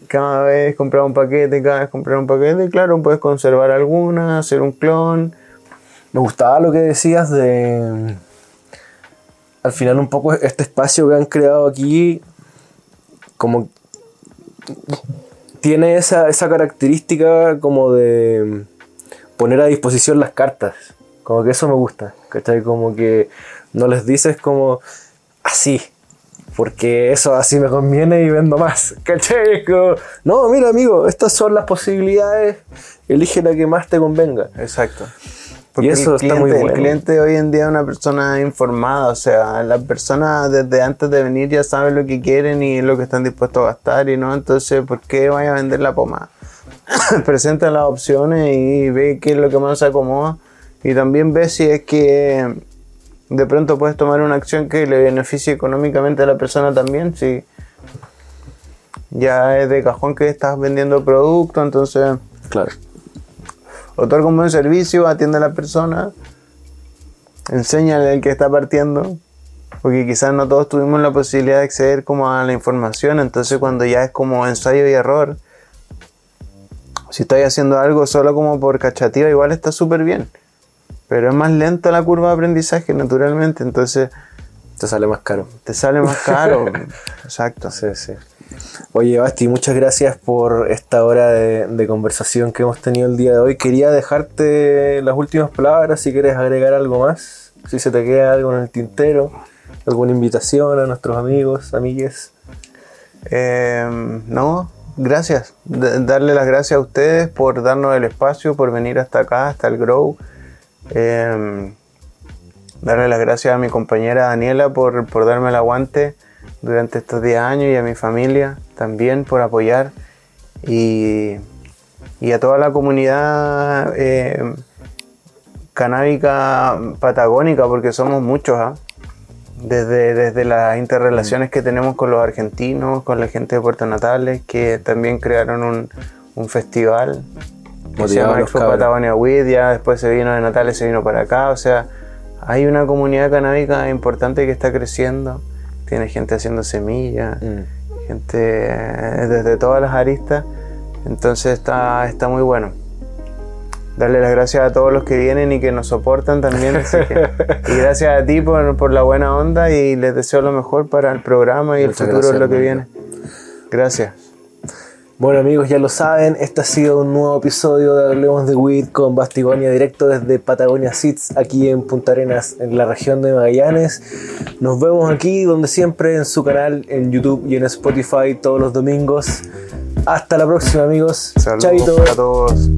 cada vez comprar un paquete, cada vez comprar un paquete, y claro, puedes conservar algunas, hacer un clon. Me gustaba lo que decías de. Al final, un poco este espacio que han creado aquí, como. Tiene esa, esa característica como de poner a disposición las cartas. Como que eso me gusta. ¿Cachai? Como que no les dices como así. Porque eso así me conviene y vendo más. ¿Cachai? Como, no, mira, amigo, estas son las posibilidades. Elige la que más te convenga. Exacto. Y eso el está muy cliente- bueno. El cliente hoy en día es una persona informada, o sea, la persona desde antes de venir ya sabe lo que quieren y lo que están dispuestos a gastar y no, entonces, ¿por qué vaya a vender la pomada? Presenta las opciones y ve qué es lo que más se acomoda y también ve si es que de pronto puedes tomar una acción que le beneficie económicamente a la persona también, si Ya es de cajón que estás vendiendo producto, entonces Claro. Otorga un buen servicio, atiende a la persona, enséñale al que está partiendo, porque quizás no todos tuvimos la posibilidad de acceder como a la información, entonces cuando ya es como ensayo y error, si estáis haciendo algo solo como por cachativa, igual está súper bien, pero es más lenta la curva de aprendizaje naturalmente, entonces Te sale más caro. te sale más caro. Exacto. Sí, sí. Oye, Basti, muchas gracias por esta hora de, conversación que hemos tenido el día de hoy. Quería dejarte las últimas palabras, si quieres agregar algo más, si se te queda algo en el tintero, alguna invitación a nuestros amigos, amigues. Eh, no, gracias. Darle las gracias a ustedes por darnos el espacio, por venir hasta acá, hasta el Grow. Eh, darle las gracias a mi compañera Daniela por, por darme el aguante durante estos 10 años y a mi familia también por apoyar. Y, y a toda la comunidad eh, canábica patagónica, porque somos muchos, ¿ah? desde, desde las interrelaciones que tenemos con los argentinos, con la gente de Puerto Natales, que también crearon un, un festival que se llama Expo. Patagonia Weed, ya después se vino de Natales, se vino para acá, o sea, hay una comunidad canábica importante que está creciendo, tiene gente haciendo semillas, Mm. gente eh, desde todas las aristas, entonces está, está muy bueno. Darle las gracias a todos los que vienen y que nos soportan también. así que- y gracias a ti por, por la buena onda y les deseo lo mejor para el programa y Muchas el futuro es lo que viene. Gracias. Bueno amigos, ya lo saben, este ha sido un nuevo episodio de Hablemos de Weed con Bastigonia directo desde Patagonia Seeds, aquí en Punta Arenas, en la región de Magallanes. Nos vemos aquí donde siempre en su canal, en YouTube y en Spotify todos los domingos. Hasta la próxima amigos. Saludos Chaito. para todos.